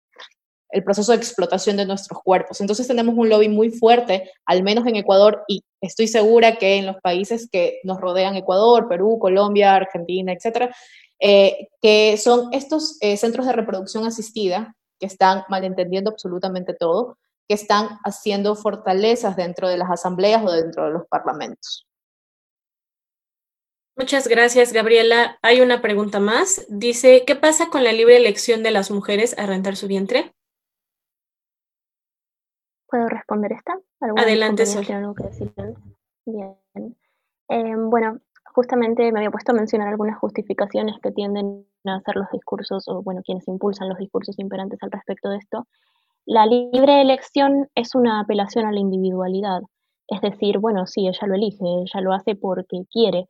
S4: el proceso de explotación de nuestros cuerpos. Entonces tenemos un lobby muy fuerte, al menos en Ecuador, y estoy segura que en los países que nos rodean, Ecuador, Perú, Colombia, Argentina, etcétera, eh, que son estos eh, centros de reproducción asistida que están malentendiendo absolutamente todo, que están haciendo fortalezas dentro de las asambleas o dentro de los parlamentos.
S1: Muchas gracias, Gabriela. Hay una pregunta más. Dice, ¿qué pasa con la libre elección de las mujeres a rentar su vientre?
S5: ¿Puedo responder esta?
S1: Adelante, Sol.
S5: Bien. Eh, bueno, justamente me había puesto a mencionar algunas justificaciones que tienden a hacer los discursos, o bueno, quienes impulsan los discursos imperantes al respecto de esto. La libre elección es una apelación a la individualidad. Es decir, bueno, sí, ella lo elige, ella lo hace porque quiere.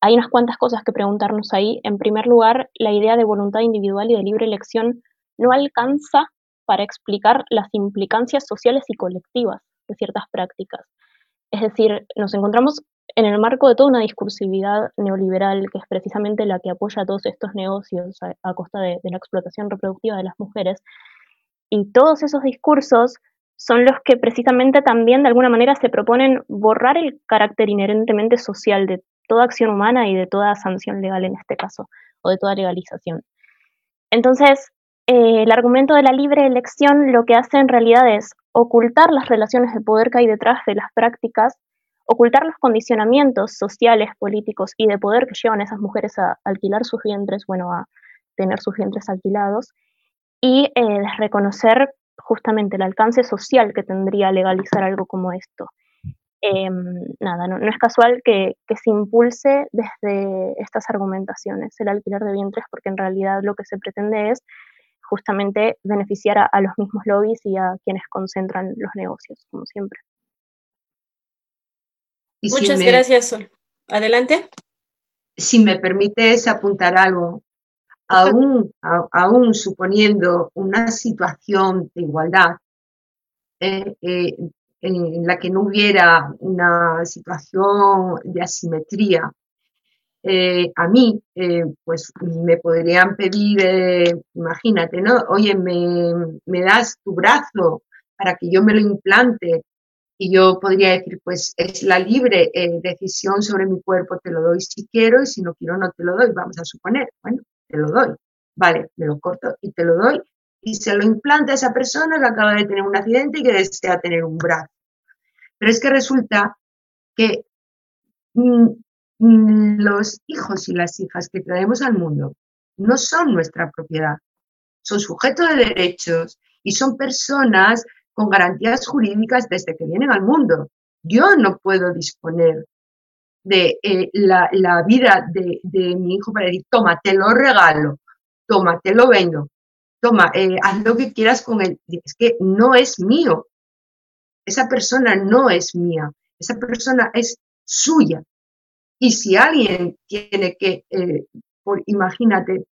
S5: Hay unas cuantas cosas que preguntarnos ahí. En primer lugar, la idea de voluntad individual y de libre elección no alcanza para explicar las implicancias sociales y colectivas de ciertas prácticas. Es decir, nos encontramos en el marco de toda una discursividad neoliberal que es precisamente la que apoya todos estos negocios a, costa de, la explotación reproductiva de las mujeres. Y todos esos discursos son los que precisamente también de alguna manera se proponen borrar el carácter inherentemente social de toda acción humana y de toda sanción legal en este caso, o de toda legalización. Entonces, eh, el argumento de la libre elección lo que hace en realidad es ocultar las relaciones de poder que hay detrás de las prácticas, ocultar los condicionamientos sociales, políticos y de poder que llevan a esas mujeres a alquilar sus vientres, bueno, a tener sus vientres alquilados, y eh, reconocer justamente el alcance social que tendría legalizar algo como esto. Em, nada, no, es casual que, se impulse desde estas argumentaciones el alquiler de vientres, porque en realidad lo que se pretende es justamente beneficiar a, los mismos lobbies y a quienes concentran los negocios, como siempre.
S1: Muchas gracias, Sol. Adelante.
S6: Si me permites apuntar algo, aún, aún suponiendo una situación de igualdad, eh, eh, en la que no hubiera una situación de asimetría, eh, a mí, eh, pues me podrían pedir, eh, imagínate, ¿no? Oye, me, me, das tu brazo para que yo me lo implante. Y yo podría decir, pues es la libre decisión sobre mi cuerpo, te lo doy si quiero y si no quiero no te lo doy, vamos a suponer. Bueno, te lo doy. Vale, me lo corto y te lo doy. Y se lo implanta a esa persona que acaba de tener un accidente y que desea tener un brazo. Pero es que resulta que mm, los hijos y las hijas que traemos al mundo no son nuestra propiedad, son sujetos de derechos y son personas con garantías jurídicas desde que vienen al mundo. Yo no puedo disponer de eh, la, vida de, mi hijo para decir, toma, te lo regalo, toma, te lo vendo, toma, eh, haz lo que quieras con él. Es que no es mío. Esa persona no es mía. Esa persona es suya. Y si alguien tiene que, eh, por, imagínate,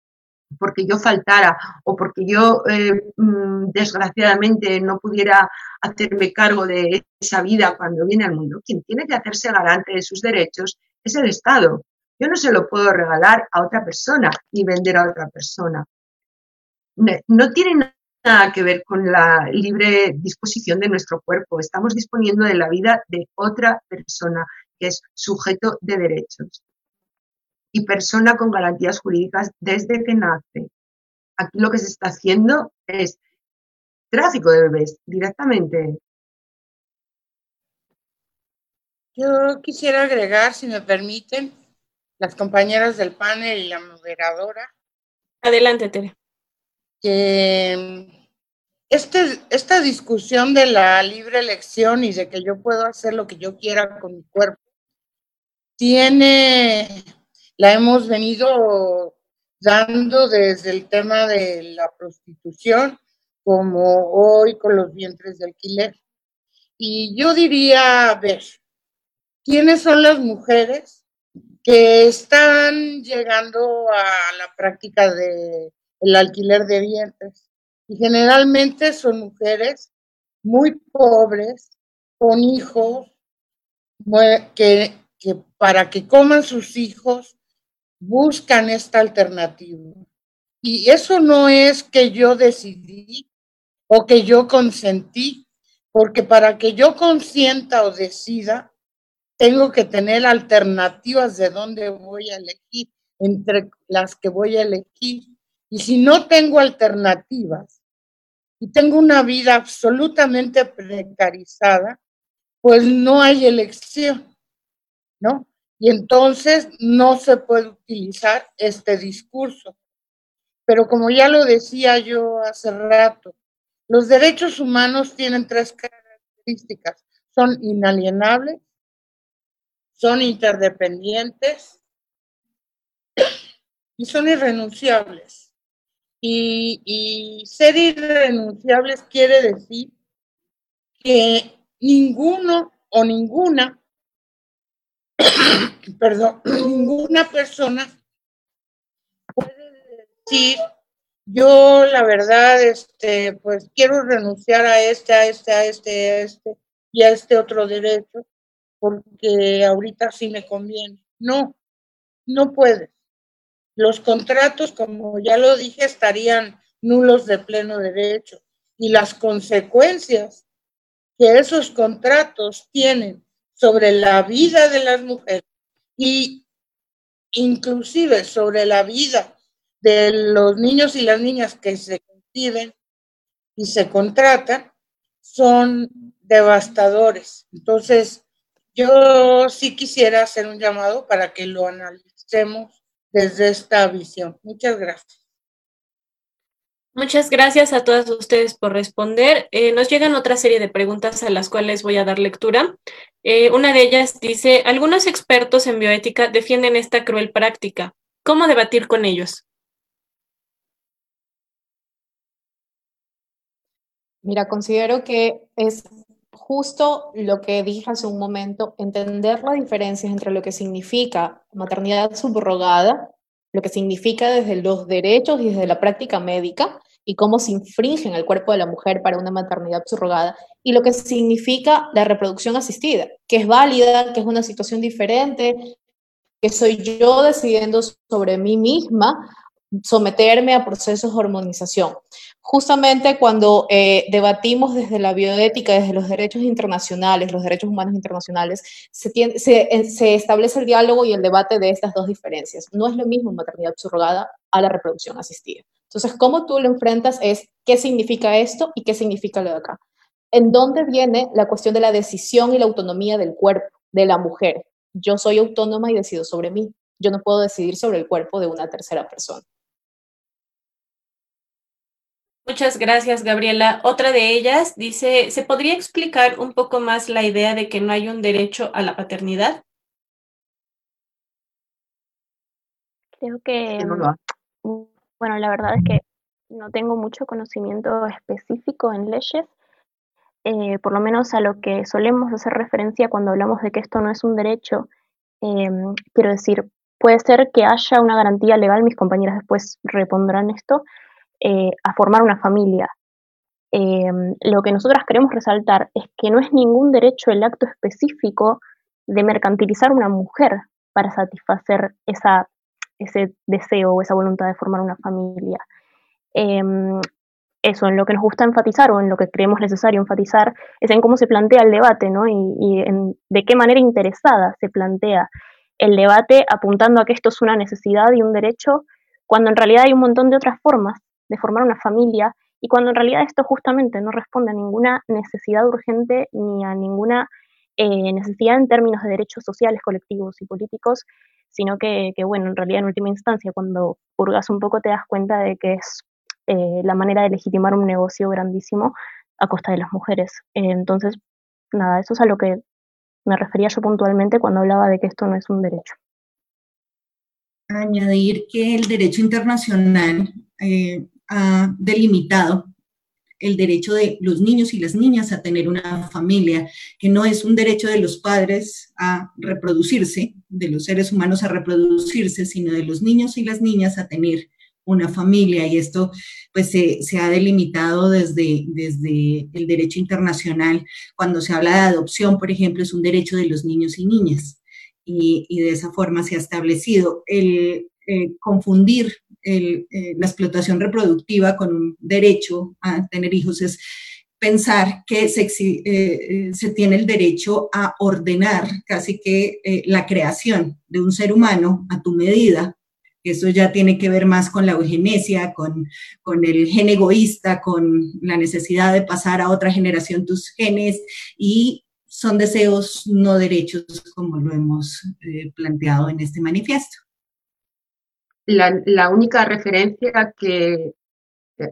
S6: porque yo faltara o porque yo eh, mm, desgraciadamente no pudiera hacerme cargo de esa vida cuando viene al mundo, quien tiene que hacerse garante de sus derechos es el Estado. Yo no se lo puedo regalar a otra persona ni vender a otra persona. No tiene nada que ver con la libre disposición de nuestro cuerpo. Estamos disponiendo de la vida de otra persona que es sujeto de derechos y persona con garantías jurídicas desde que nace. Aquí lo que se está haciendo es tráfico de bebés directamente.
S3: Yo quisiera agregar, si me permiten, las compañeras del panel y la moderadora.
S1: Adelante, Tere.
S3: Que este, esta discusión de la libre elección y de que yo puedo hacer lo que yo quiera con mi cuerpo tiene, la hemos venido dando desde el tema de la prostitución, como hoy con los vientres de alquiler. Y yo diría, a ver, ¿quiénes son las mujeres que están llegando a la práctica del el alquiler de vientres? Y generalmente son mujeres muy pobres, con hijos, que que para que coman sus hijos buscan esta alternativa. Y eso no es que yo decidí o que yo consentí, porque para que yo consienta o decida, tengo que tener alternativas de dónde voy a elegir, entre las que voy a elegir. Y si no tengo alternativas y tengo una vida absolutamente precarizada, pues no hay elección, Y entonces no se puede utilizar este discurso. Pero como ya lo decía yo hace rato, los derechos humanos tienen tres características. Son inalienables, son interdependientes y son irrenunciables. Y, ser irrenunciables quiere decir que ninguno o ninguna, perdón, ninguna persona puede decir, yo la verdad, este, pues quiero renunciar a este, a este, a este, a este y a este otro derecho, porque ahorita sí me conviene. No, no puedes los contratos, como ya lo dije, estarían nulos de pleno derecho y las consecuencias que esos contratos tienen sobre la vida de las mujeres y inclusive sobre la vida de los niños y las niñas que se conciben y se contratan son devastadores. Entonces, yo sí quisiera hacer un llamado para que lo analicemos desde esta visión. Muchas gracias.
S1: Muchas gracias a todas ustedes por responder. Eh, nos llegan otra serie de preguntas a las cuales voy a dar lectura. Eh, una de ellas dice, algunos expertos en bioética defienden esta cruel práctica. ¿Cómo debatir con ellos?
S4: Mira, considero que es justo lo que dije hace un momento, entender la diferencia entre lo que significa maternidad subrogada, lo que significa desde los derechos y desde la práctica médica y cómo se infringe en el cuerpo de la mujer para una maternidad subrogada, y lo que significa la reproducción asistida, que es válida, que es una situación diferente, que soy yo decidiendo sobre mí misma someterme a procesos de hormonización justamente cuando eh, debatimos desde la bioética, desde los derechos internacionales, los derechos humanos internacionales, se, eh, se, establece el diálogo y el debate de estas dos diferencias. No es lo mismo maternidad subrogada a la reproducción asistida. Entonces, cómo tú lo enfrentas es qué significa esto y qué significa lo de acá. ¿En dónde viene la cuestión de la decisión y la autonomía del cuerpo de la mujer? Yo soy autónoma y decido sobre mí. Yo no puedo decidir sobre el cuerpo de una tercera persona.
S1: Muchas gracias, Gabriela. Otra de ellas dice, ¿se podría explicar un poco más la idea de que no hay un derecho a la paternidad?
S5: Creo que, mm, bueno, la verdad es que no tengo mucho conocimiento específico en leyes, eh, por lo menos a lo que solemos hacer referencia cuando hablamos de que esto no es un derecho. Em, quiero decir, puede ser que haya una garantía legal, mis compañeras después repondrán esto, eh, a formar una familia. Lo que nosotras queremos resaltar es que no es ningún derecho el acto específico de mercantilizar una mujer para satisfacer esa, ese deseo o esa voluntad de formar una familia. Em, eso, en lo que nos gusta enfatizar o en lo que creemos necesario enfatizar es en cómo se plantea el debate, ¿no? Y, en, de qué manera interesada se plantea el debate apuntando a que esto es una necesidad y un derecho, cuando en realidad hay un montón de otras formas de formar una familia, y cuando en realidad esto justamente no responde a ninguna necesidad urgente ni a ninguna eh, necesidad en términos de derechos sociales, colectivos y políticos, sino que, bueno, en realidad en última instancia, cuando purgas un poco te das cuenta de que es eh, la manera de legitimar un negocio grandísimo a costa de las mujeres. entonces, nada, eso es a lo que me refería yo puntualmente cuando hablaba de que esto no es un derecho.
S7: Añadir que el derecho internacional eh, ha delimitado el derecho de los niños y las niñas a tener una familia, que no es un derecho de los padres a reproducirse, de los seres humanos a reproducirse, sino de los niños y las niñas a tener una familia. Y esto pues se, ha delimitado desde, desde el derecho internacional. Cuando se habla de adopción, por ejemplo, es un derecho de los niños y niñas. Y, de esa forma se ha establecido. El confundir la explotación reproductiva con un derecho a tener hijos es pensar que se, se, tiene el derecho a ordenar casi que la creación de un ser humano a tu medida eso ya tiene que ver más con la eugenesia, con, con el gen egoísta, con la necesidad de pasar a otra generación tus genes y son deseos no derechos como lo hemos eh, planteado en este manifiesto.
S6: La, única referencia que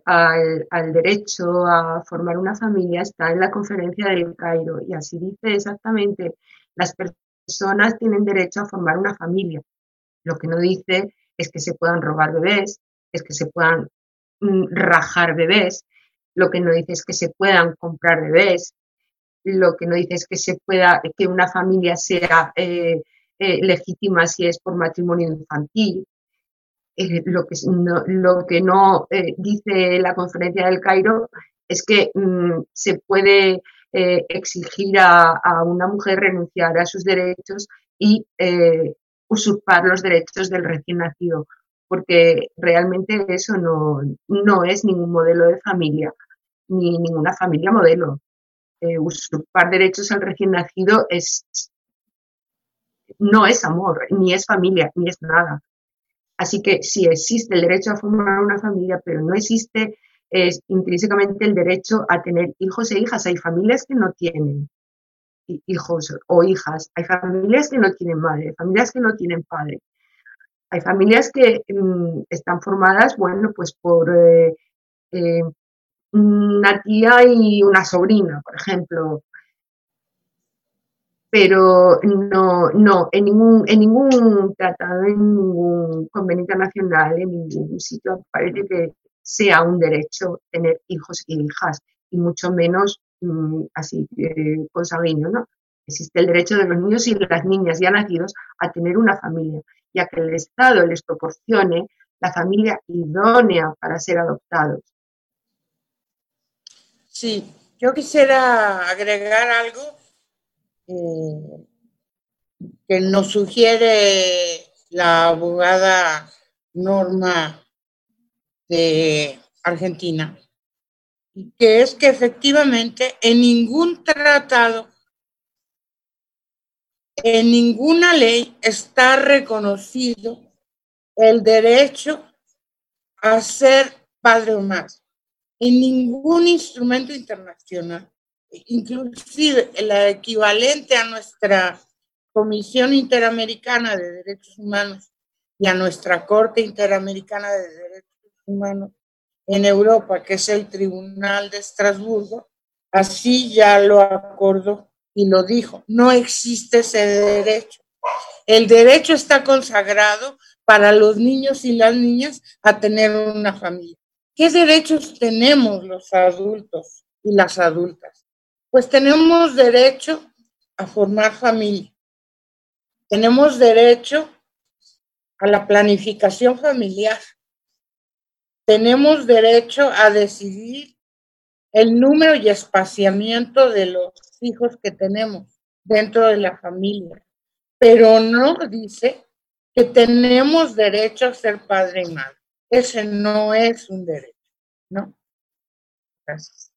S6: al, al, derecho a formar una familia está en la conferencia del Cairo y así dice exactamente, las personas tienen derecho a formar una familia. Lo que no dice es que se puedan robar bebés, es que se puedan mm, rajar bebés, lo que no dice es que se puedan comprar bebés, lo que no dice es que se pueda, que una familia sea eh, eh, legítima si es por matrimonio infantil. Eh, lo, que no, lo que no dice la conferencia del Cairo es que mm, se puede exigir a, a, una mujer renunciar a sus derechos y usurpar los derechos del recién nacido, porque realmente eso no, no es ningún modelo de familia, ni ninguna familia modelo. Eh, usurpar derechos al recién nacido es no es amor, ni es familia, ni es nada. Así que sí existe el derecho a formar una familia, pero no existe intrínsecamente el derecho a tener hijos e hijas. Hay familias que no tienen hijos o hijas. Hay familias que no tienen madre, familias que no tienen padre. Hay familias que mm, están formadas, bueno, pues por eh, eh, una tía y una sobrina, por ejemplo. Pero no, no, en ningún, en ningún tratado, en ningún convenio internacional, en ningún sitio parece que sea un derecho tener hijos y hijas, y mucho menos Mm, así eh, consanguíneo, ¿no? Existe el derecho de los niños y las niñas ya nacidos a tener una familia y a que el Estado les proporcione la familia idónea para ser adoptados.
S3: Sí, yo quisiera agregar algo eh, que nos sugiere la abogada Norma de Argentina que es que efectivamente en ningún tratado, en ninguna ley está reconocido el derecho a ser padre o madre. En ningún instrumento internacional, inclusive el equivalente a nuestra Comisión Interamericana de Derechos Humanos y a nuestra Corte Interamericana de Derechos Humanos, en Europa, que es el Tribunal de Estrasburgo, así ya lo acordó y lo dijo. No existe ese derecho. El derecho está consagrado para los niños y las niñas a tener una familia. ¿Qué derechos tenemos los adultos y las adultas? Pues tenemos derecho a formar familia. Tenemos derecho a la planificación familiar tenemos derecho a decidir el número y espaciamiento de los hijos que tenemos dentro de la familia, pero no dice que tenemos derecho a ser padre y madre. Ese no es un derecho, ¿no? Gracias.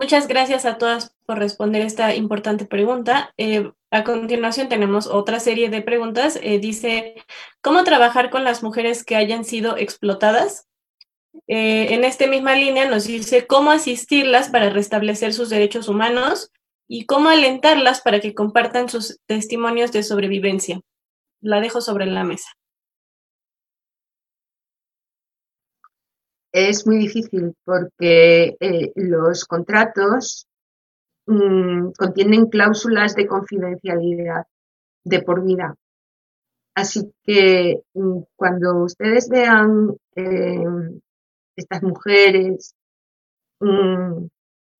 S1: Muchas gracias a todas por responder esta importante pregunta. Eh, a continuación tenemos otra serie de preguntas. Eh, dice, ¿cómo trabajar con las mujeres que hayan sido explotadas? Eh, en esta misma línea nos dice cómo asistirlas para restablecer sus derechos humanos y cómo alentarlas para que compartan sus testimonios de sobrevivencia. La dejo sobre la mesa.
S6: Es muy difícil porque eh, los contratos mm, contienen cláusulas de confidencialidad de por vida. Así que mm, cuando ustedes vean eh, estas mujeres mm,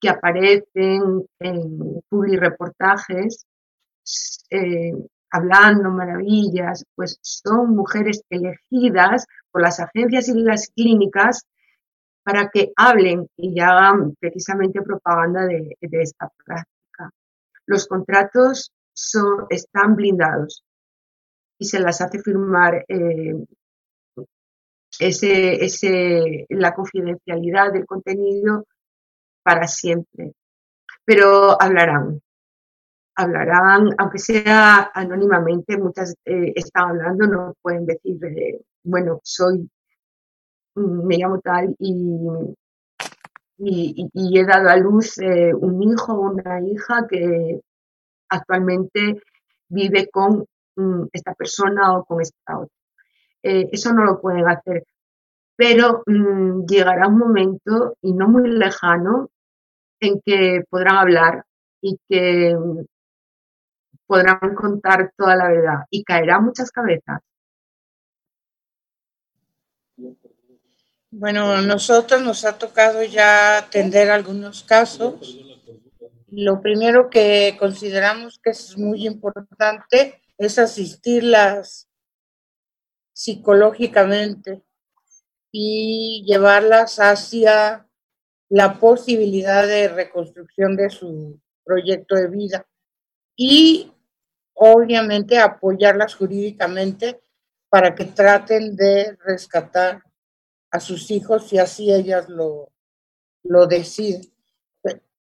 S6: que aparecen en publireportajes eh, hablando maravillas, pues son mujeres elegidas por las agencias y las clínicas para que hablen y hagan precisamente propaganda de, esta práctica. Los contratos son, están blindados y se las hace firmar eh, ese, ese, la confidencialidad del contenido para siempre. Pero hablarán, hablarán, aunque sea anónimamente, muchas eh, están hablando, no pueden decir, eh, bueno, soy, me llamo tal y, y, he dado a luz eh, un hijo o una hija que actualmente vive con mm, esta persona o con esta otra. eso no lo pueden hacer. Pero mm, llegará un momento, y no muy lejano, en que podrán hablar y que podrán contar toda la verdad y caerá muchas cabezas.
S3: Bueno, nosotros nos ha tocado ya atender algunos casos. Lo primero que consideramos que es muy importante es asistirlas psicológicamente y llevarlas hacia la posibilidad de reconstrucción de su proyecto de vida. Y obviamente apoyarlas jurídicamente para que traten de rescatar a sus hijos si así ellas lo, lo deciden.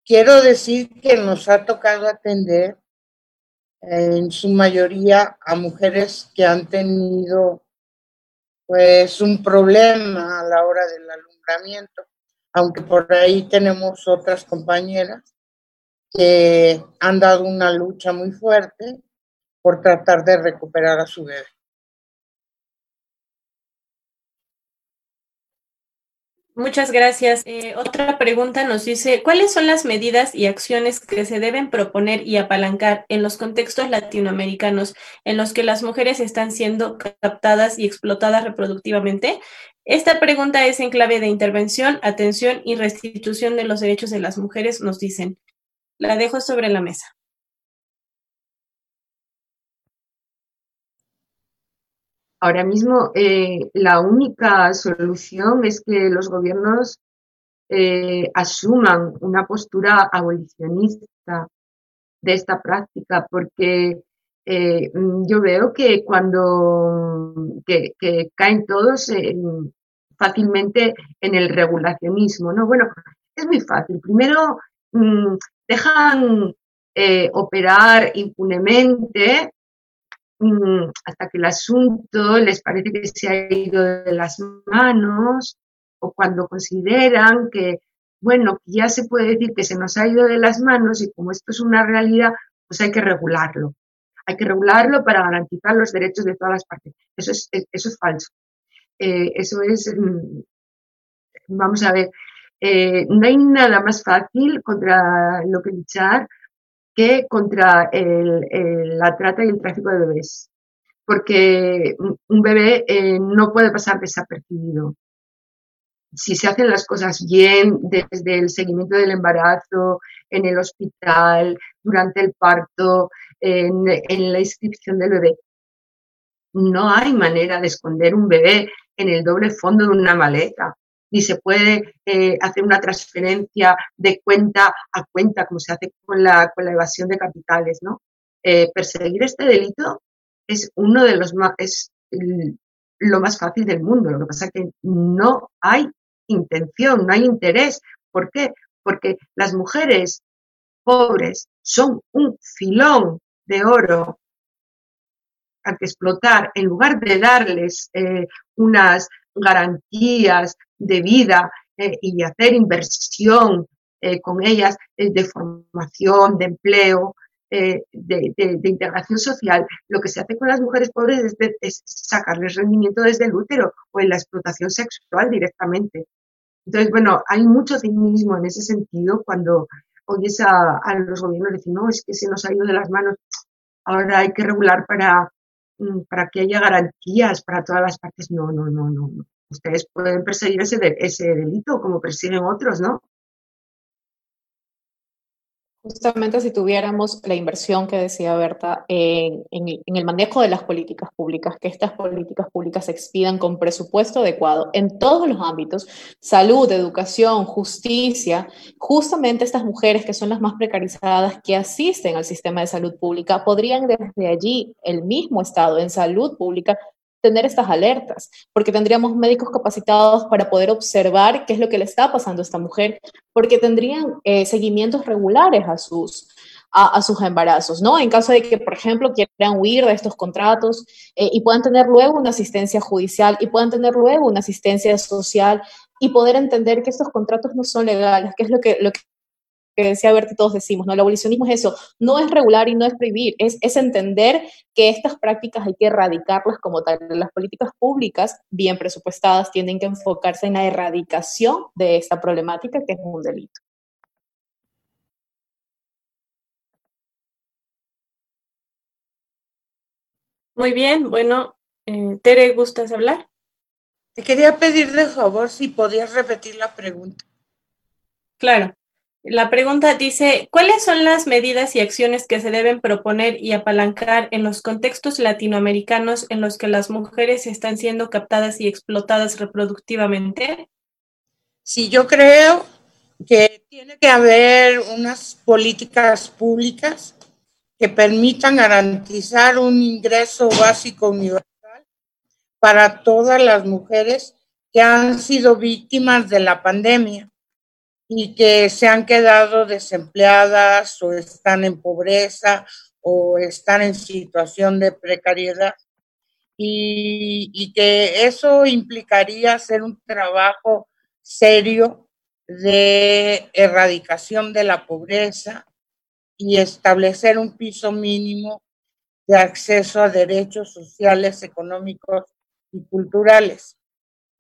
S3: Quiero decir que nos ha tocado atender en su mayoría a mujeres que han tenido pues un problema a la hora del alumbramiento, aunque por ahí tenemos otras compañeras que han dado una lucha muy fuerte por tratar de recuperar a su bebé.
S1: Muchas gracias. Eh, otra pregunta nos dice, ¿cuáles son las medidas y acciones que se deben proponer y apalancar en los contextos latinoamericanos en los que las mujeres están siendo captadas y explotadas reproductivamente? Esta pregunta es en clave de intervención, atención y restitución de los derechos de las mujeres, nos dicen. La dejo sobre la mesa.
S6: Ahora mismo eh, la única solución es que los gobiernos eh, asuman una postura abolicionista de esta práctica, porque eh, yo veo que cuando caen todos fácilmente en el regulacionismo, ¿no? Bueno, es muy fácil. Primero mm, dejan operar impunemente hasta que el asunto les parece que se ha ido de las manos o cuando consideran que, bueno, ya se puede decir que se nos ha ido de las manos y como esto es una realidad, pues hay que regularlo. Hay que regularlo para garantizar los derechos de todas las partes. Eso es, eso es falso. Eh, eso es, mm, vamos a ver, eh, no hay nada más fácil contra lo que luchar que contra la trata y el tráfico de bebés, porque un bebé eh, no puede pasar desapercibido. Si se hacen las cosas bien desde el seguimiento del embarazo, en el hospital, durante el parto, en, en la inscripción del bebé, no hay manera de esconder un bebé en el doble fondo de una maleta ni se puede eh, hacer una transferencia de cuenta a cuenta como se hace con la, con la evasión de capitales, ¿no? Eh, perseguir este delito es uno de los más, es lo más fácil del mundo. Lo que pasa es que no hay intención, no hay interés. ¿Por qué? Porque las mujeres pobres son un filón de oro al que explotar en lugar de darles eh, unas garantías de vida eh, y hacer inversión eh, con ellas eh, de formación, de empleo, de, integración social, lo que se hace con las mujeres pobres es, sacarles rendimiento desde el útero o en la explotación sexual directamente. Entonces, bueno, hay mucho cinismo en ese sentido cuando oyes a, a los gobiernos decir, no, es que se nos ha ido de las manos, ahora hay que regular para, mm, para que haya garantías para todas las partes. No, no, no, no. no ustedes pueden perseguir ese, ese delito como persiguen otros, ¿no?
S4: Justamente si tuviéramos la inversión que decía Berta en, el manejo de las políticas públicas, que estas políticas públicas se expidan con presupuesto adecuado en todos los ámbitos, salud, educación, justicia, justamente estas mujeres que son las más precarizadas que asisten al sistema de salud pública, podrían desde allí, el mismo Estado en salud pública, tener estas alertas, porque tendríamos médicos capacitados para poder observar qué es lo que le está pasando a esta mujer, porque tendrían eh, seguimientos regulares a sus, a, sus embarazos, ¿no? En caso de que, por ejemplo, quieran huir de estos contratos eh, y puedan tener luego una asistencia judicial y puedan tener luego una asistencia social y poder entender que estos contratos no son legales, que es lo que, lo que decía Berti, todos decimos, ¿no? El abolicionismo es eso, no es regular y no es prohibir, es, es entender que estas prácticas hay que erradicarlas como tal. Las políticas públicas, bien presupuestadas, tienen que enfocarse en la erradicación de esta problemática que es un delito.
S1: Muy bien, bueno, eh, Tere, ¿gustas hablar?
S3: Te quería pedir de favor si podías repetir la pregunta.
S1: Claro. La pregunta dice, ¿cuáles son las medidas y acciones que se deben proponer y apalancar en los contextos latinoamericanos en los que las mujeres están siendo captadas y explotadas reproductivamente?
S3: Sí, yo creo que tiene que haber unas políticas públicas que permitan garantizar un ingreso básico universal para todas las mujeres que han sido víctimas de la pandemia y que se han quedado desempleadas o están en pobreza o están en situación de precariedad. Y, y, que eso implicaría hacer un trabajo serio de erradicación de la pobreza, y establecer un piso mínimo de acceso a derechos sociales, económicos y culturales.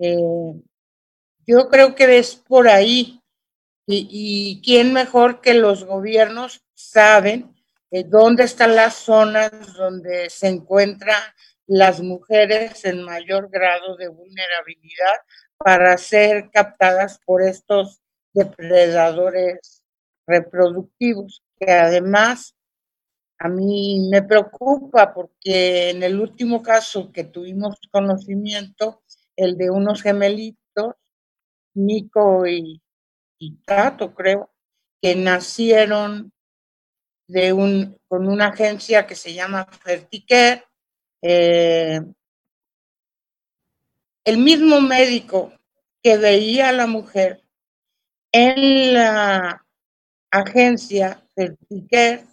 S3: Eh, yo creo que es por ahí. Y, quién mejor que los gobiernos saben eh, dónde están las zonas donde se encuentran las mujeres en mayor grado de vulnerabilidad para ser captadas por estos depredadores reproductivos que además a mí me preocupa porque en el último caso que tuvimos conocimiento, el de unos gemelitos, Nico y, Creo, que nacieron de un, con una agencia que se llama Ferticare. Eh, el mismo médico que veía a la mujer en la agencia Piquet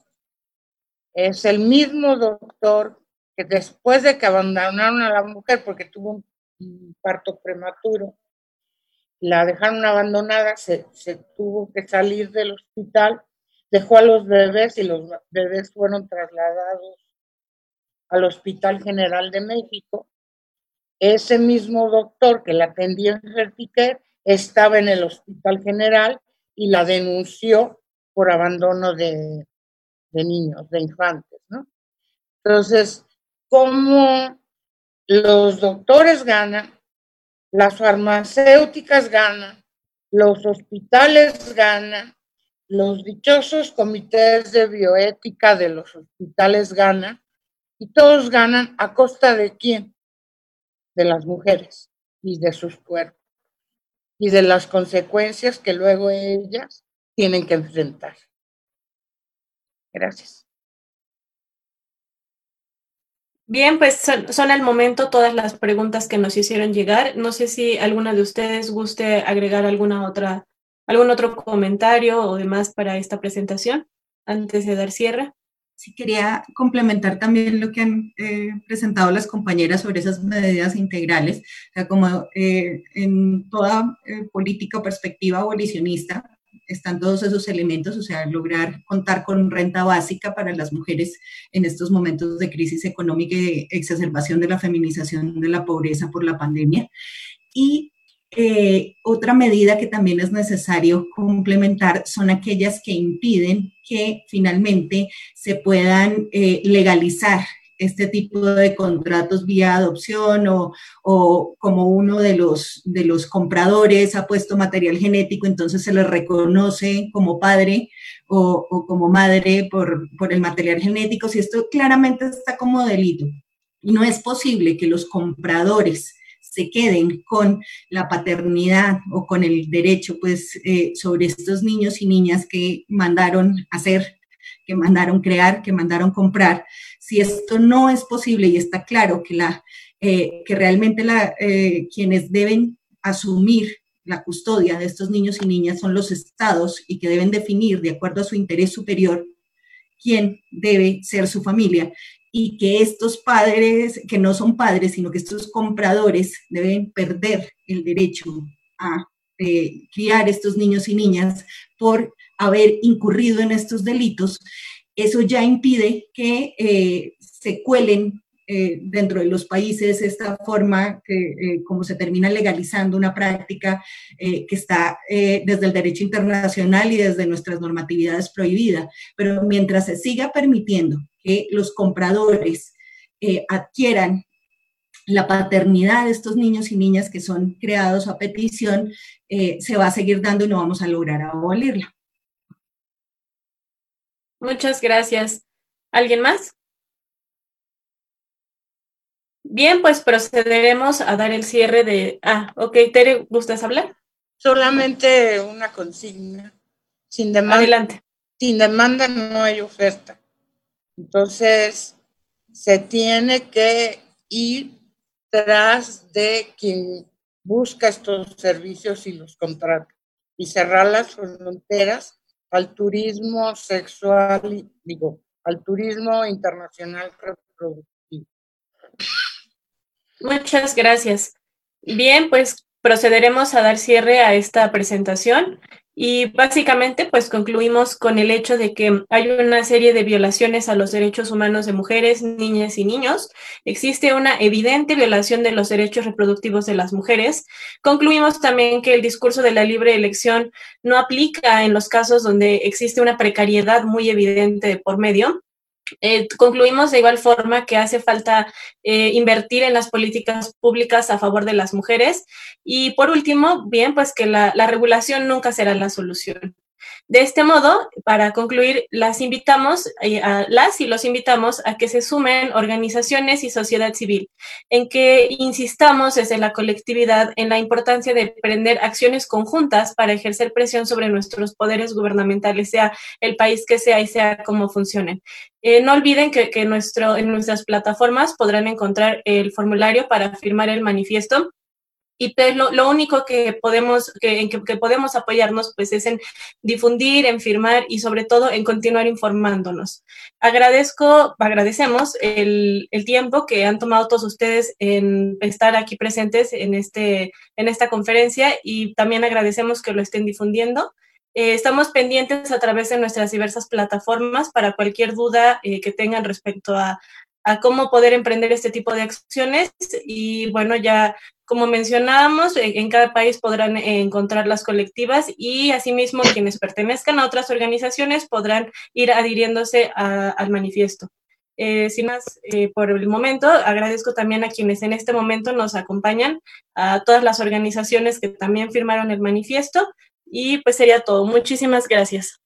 S3: es el mismo doctor que después de que abandonaron a la mujer porque tuvo un parto prematuro, la dejaron abandonada, se, tuvo que salir del hospital, dejó a los bebés y los bebés fueron trasladados al Hospital General de México. Ese mismo doctor que la atendió en Fertiquer estaba en el Hospital General y la denunció por abandono de, niños, de infantes. Entonces, ¿cómo los doctores ganan, las farmacéuticas ganan, los hospitales ganan, los dichosos comités de bioética de los hospitales ganan, y todos ganan a costa de quién? De las mujeres y de sus cuerpos y de las consecuencias que luego ellas tienen que enfrentar. Gracias.
S1: Bien, pues son, son, al momento todas las preguntas que nos hicieron llegar. No sé si alguna de ustedes guste agregar alguna otra, algún otro comentario o demás para esta presentación antes de dar cierre.
S7: Sí, quería complementar también lo que han eh, presentado las compañeras sobre esas medidas integrales. Como eh, en toda eh, política o perspectiva abolicionista, están todos esos elementos, o sea, lograr contar con renta básica para las mujeres en estos momentos de crisis económica y de exacerbación de la feminización de la pobreza por la pandemia. Y eh, otra medida que también es necesario complementar son aquellas que impiden que finalmente se puedan eh, legalizar este tipo de contratos vía adopción o, o, como uno de los, de los compradores ha puesto material genético, entonces se le reconoce como padre o, o como madre por, por el material genético, si esto claramente está como delito. Y no es posible que los compradores se queden con la paternidad o con el derecho pues eh, sobre estos niños y niñas que mandaron hacer, que mandaron crear, que mandaron comprar, si esto no es posible y está claro que la, que realmente la, quienes deben asumir la custodia de estos niños y niñas son los estados y que deben definir de acuerdo a su interés superior quién debe ser su familia y que estos padres, que no son padres, sino que estos compradores deben perder el derecho a eh, criar estos niños y niñas por haber incurrido en estos delitos, eso ya impide que eh, se cuelen eh, dentro de los países esta forma que eh, como se termina legalizando una práctica que está desde el derecho internacional y desde nuestras normatividades prohibida. Pero mientras se siga permitiendo que los compradores adquieran la paternidad de estos niños y niñas que son creados a petición, se va a seguir dando y no vamos a lograr abolirla.
S1: Muchas gracias. ¿Alguien más? Bien, pues procederemos a dar el cierre de... Ah, ok, Tere, ¿gustas hablar?
S3: Solamente una consigna. Sin demanda,
S1: Adelante.
S3: Sin demanda no hay oferta. Entonces, se tiene que ir tras de quien busca estos servicios y los contrata y cerrar las fronteras al turismo sexual, digo, al turismo internacional reproductivo.
S1: Muchas gracias. Bien, pues procederemos a dar cierre a esta presentación y básicamente pues concluimos con el hecho de que hay una serie de violaciones a los derechos humanos de mujeres, niñas y niños. Existe una evidente violación de los derechos reproductivos de las mujeres. Concluimos también que el discurso de la libre elección no aplica en los casos donde existe una precariedad muy evidente de por medio. Eh, concluimos de igual forma que hace falta eh, invertir en las políticas públicas a favor de las mujeres. Y por último, bien, pues que la regulación nunca será la solución. De este modo, para concluir, las invitamos, eh, a, las y los invitamos a que se sumen organizaciones y sociedad civil, en que insistamos desde la colectividad en la importancia de emprender acciones conjuntas para ejercer presión sobre nuestros poderes gubernamentales, sea el país que sea y sea cómo funcionen. Eh, no olviden que, en nuestras plataformas podrán encontrar el formulario para firmar el manifiesto y pues lo, único que podemos, que, en que, podemos apoyarnos pues es en difundir, en firmar y sobre todo en continuar informándonos. Agradezco, agradecemos el, el, tiempo que han tomado todos ustedes en estar aquí presentes en, este, en esta conferencia y también agradecemos que lo estén difundiendo. Eh, estamos pendientes a través de nuestras diversas plataformas para cualquier duda eh, que tengan respecto a, a cómo poder emprender este tipo de acciones y bueno, ya como mencionábamos, en cada país podrán encontrar las colectivas y asimismo quienes pertenezcan a otras organizaciones podrán ir adhiriéndose al manifiesto. Eh, sin más, eh, por el momento, agradezco también a quienes en este momento nos acompañan, a todas las organizaciones que también firmaron el manifiesto y pues sería todo. Muchísimas gracias.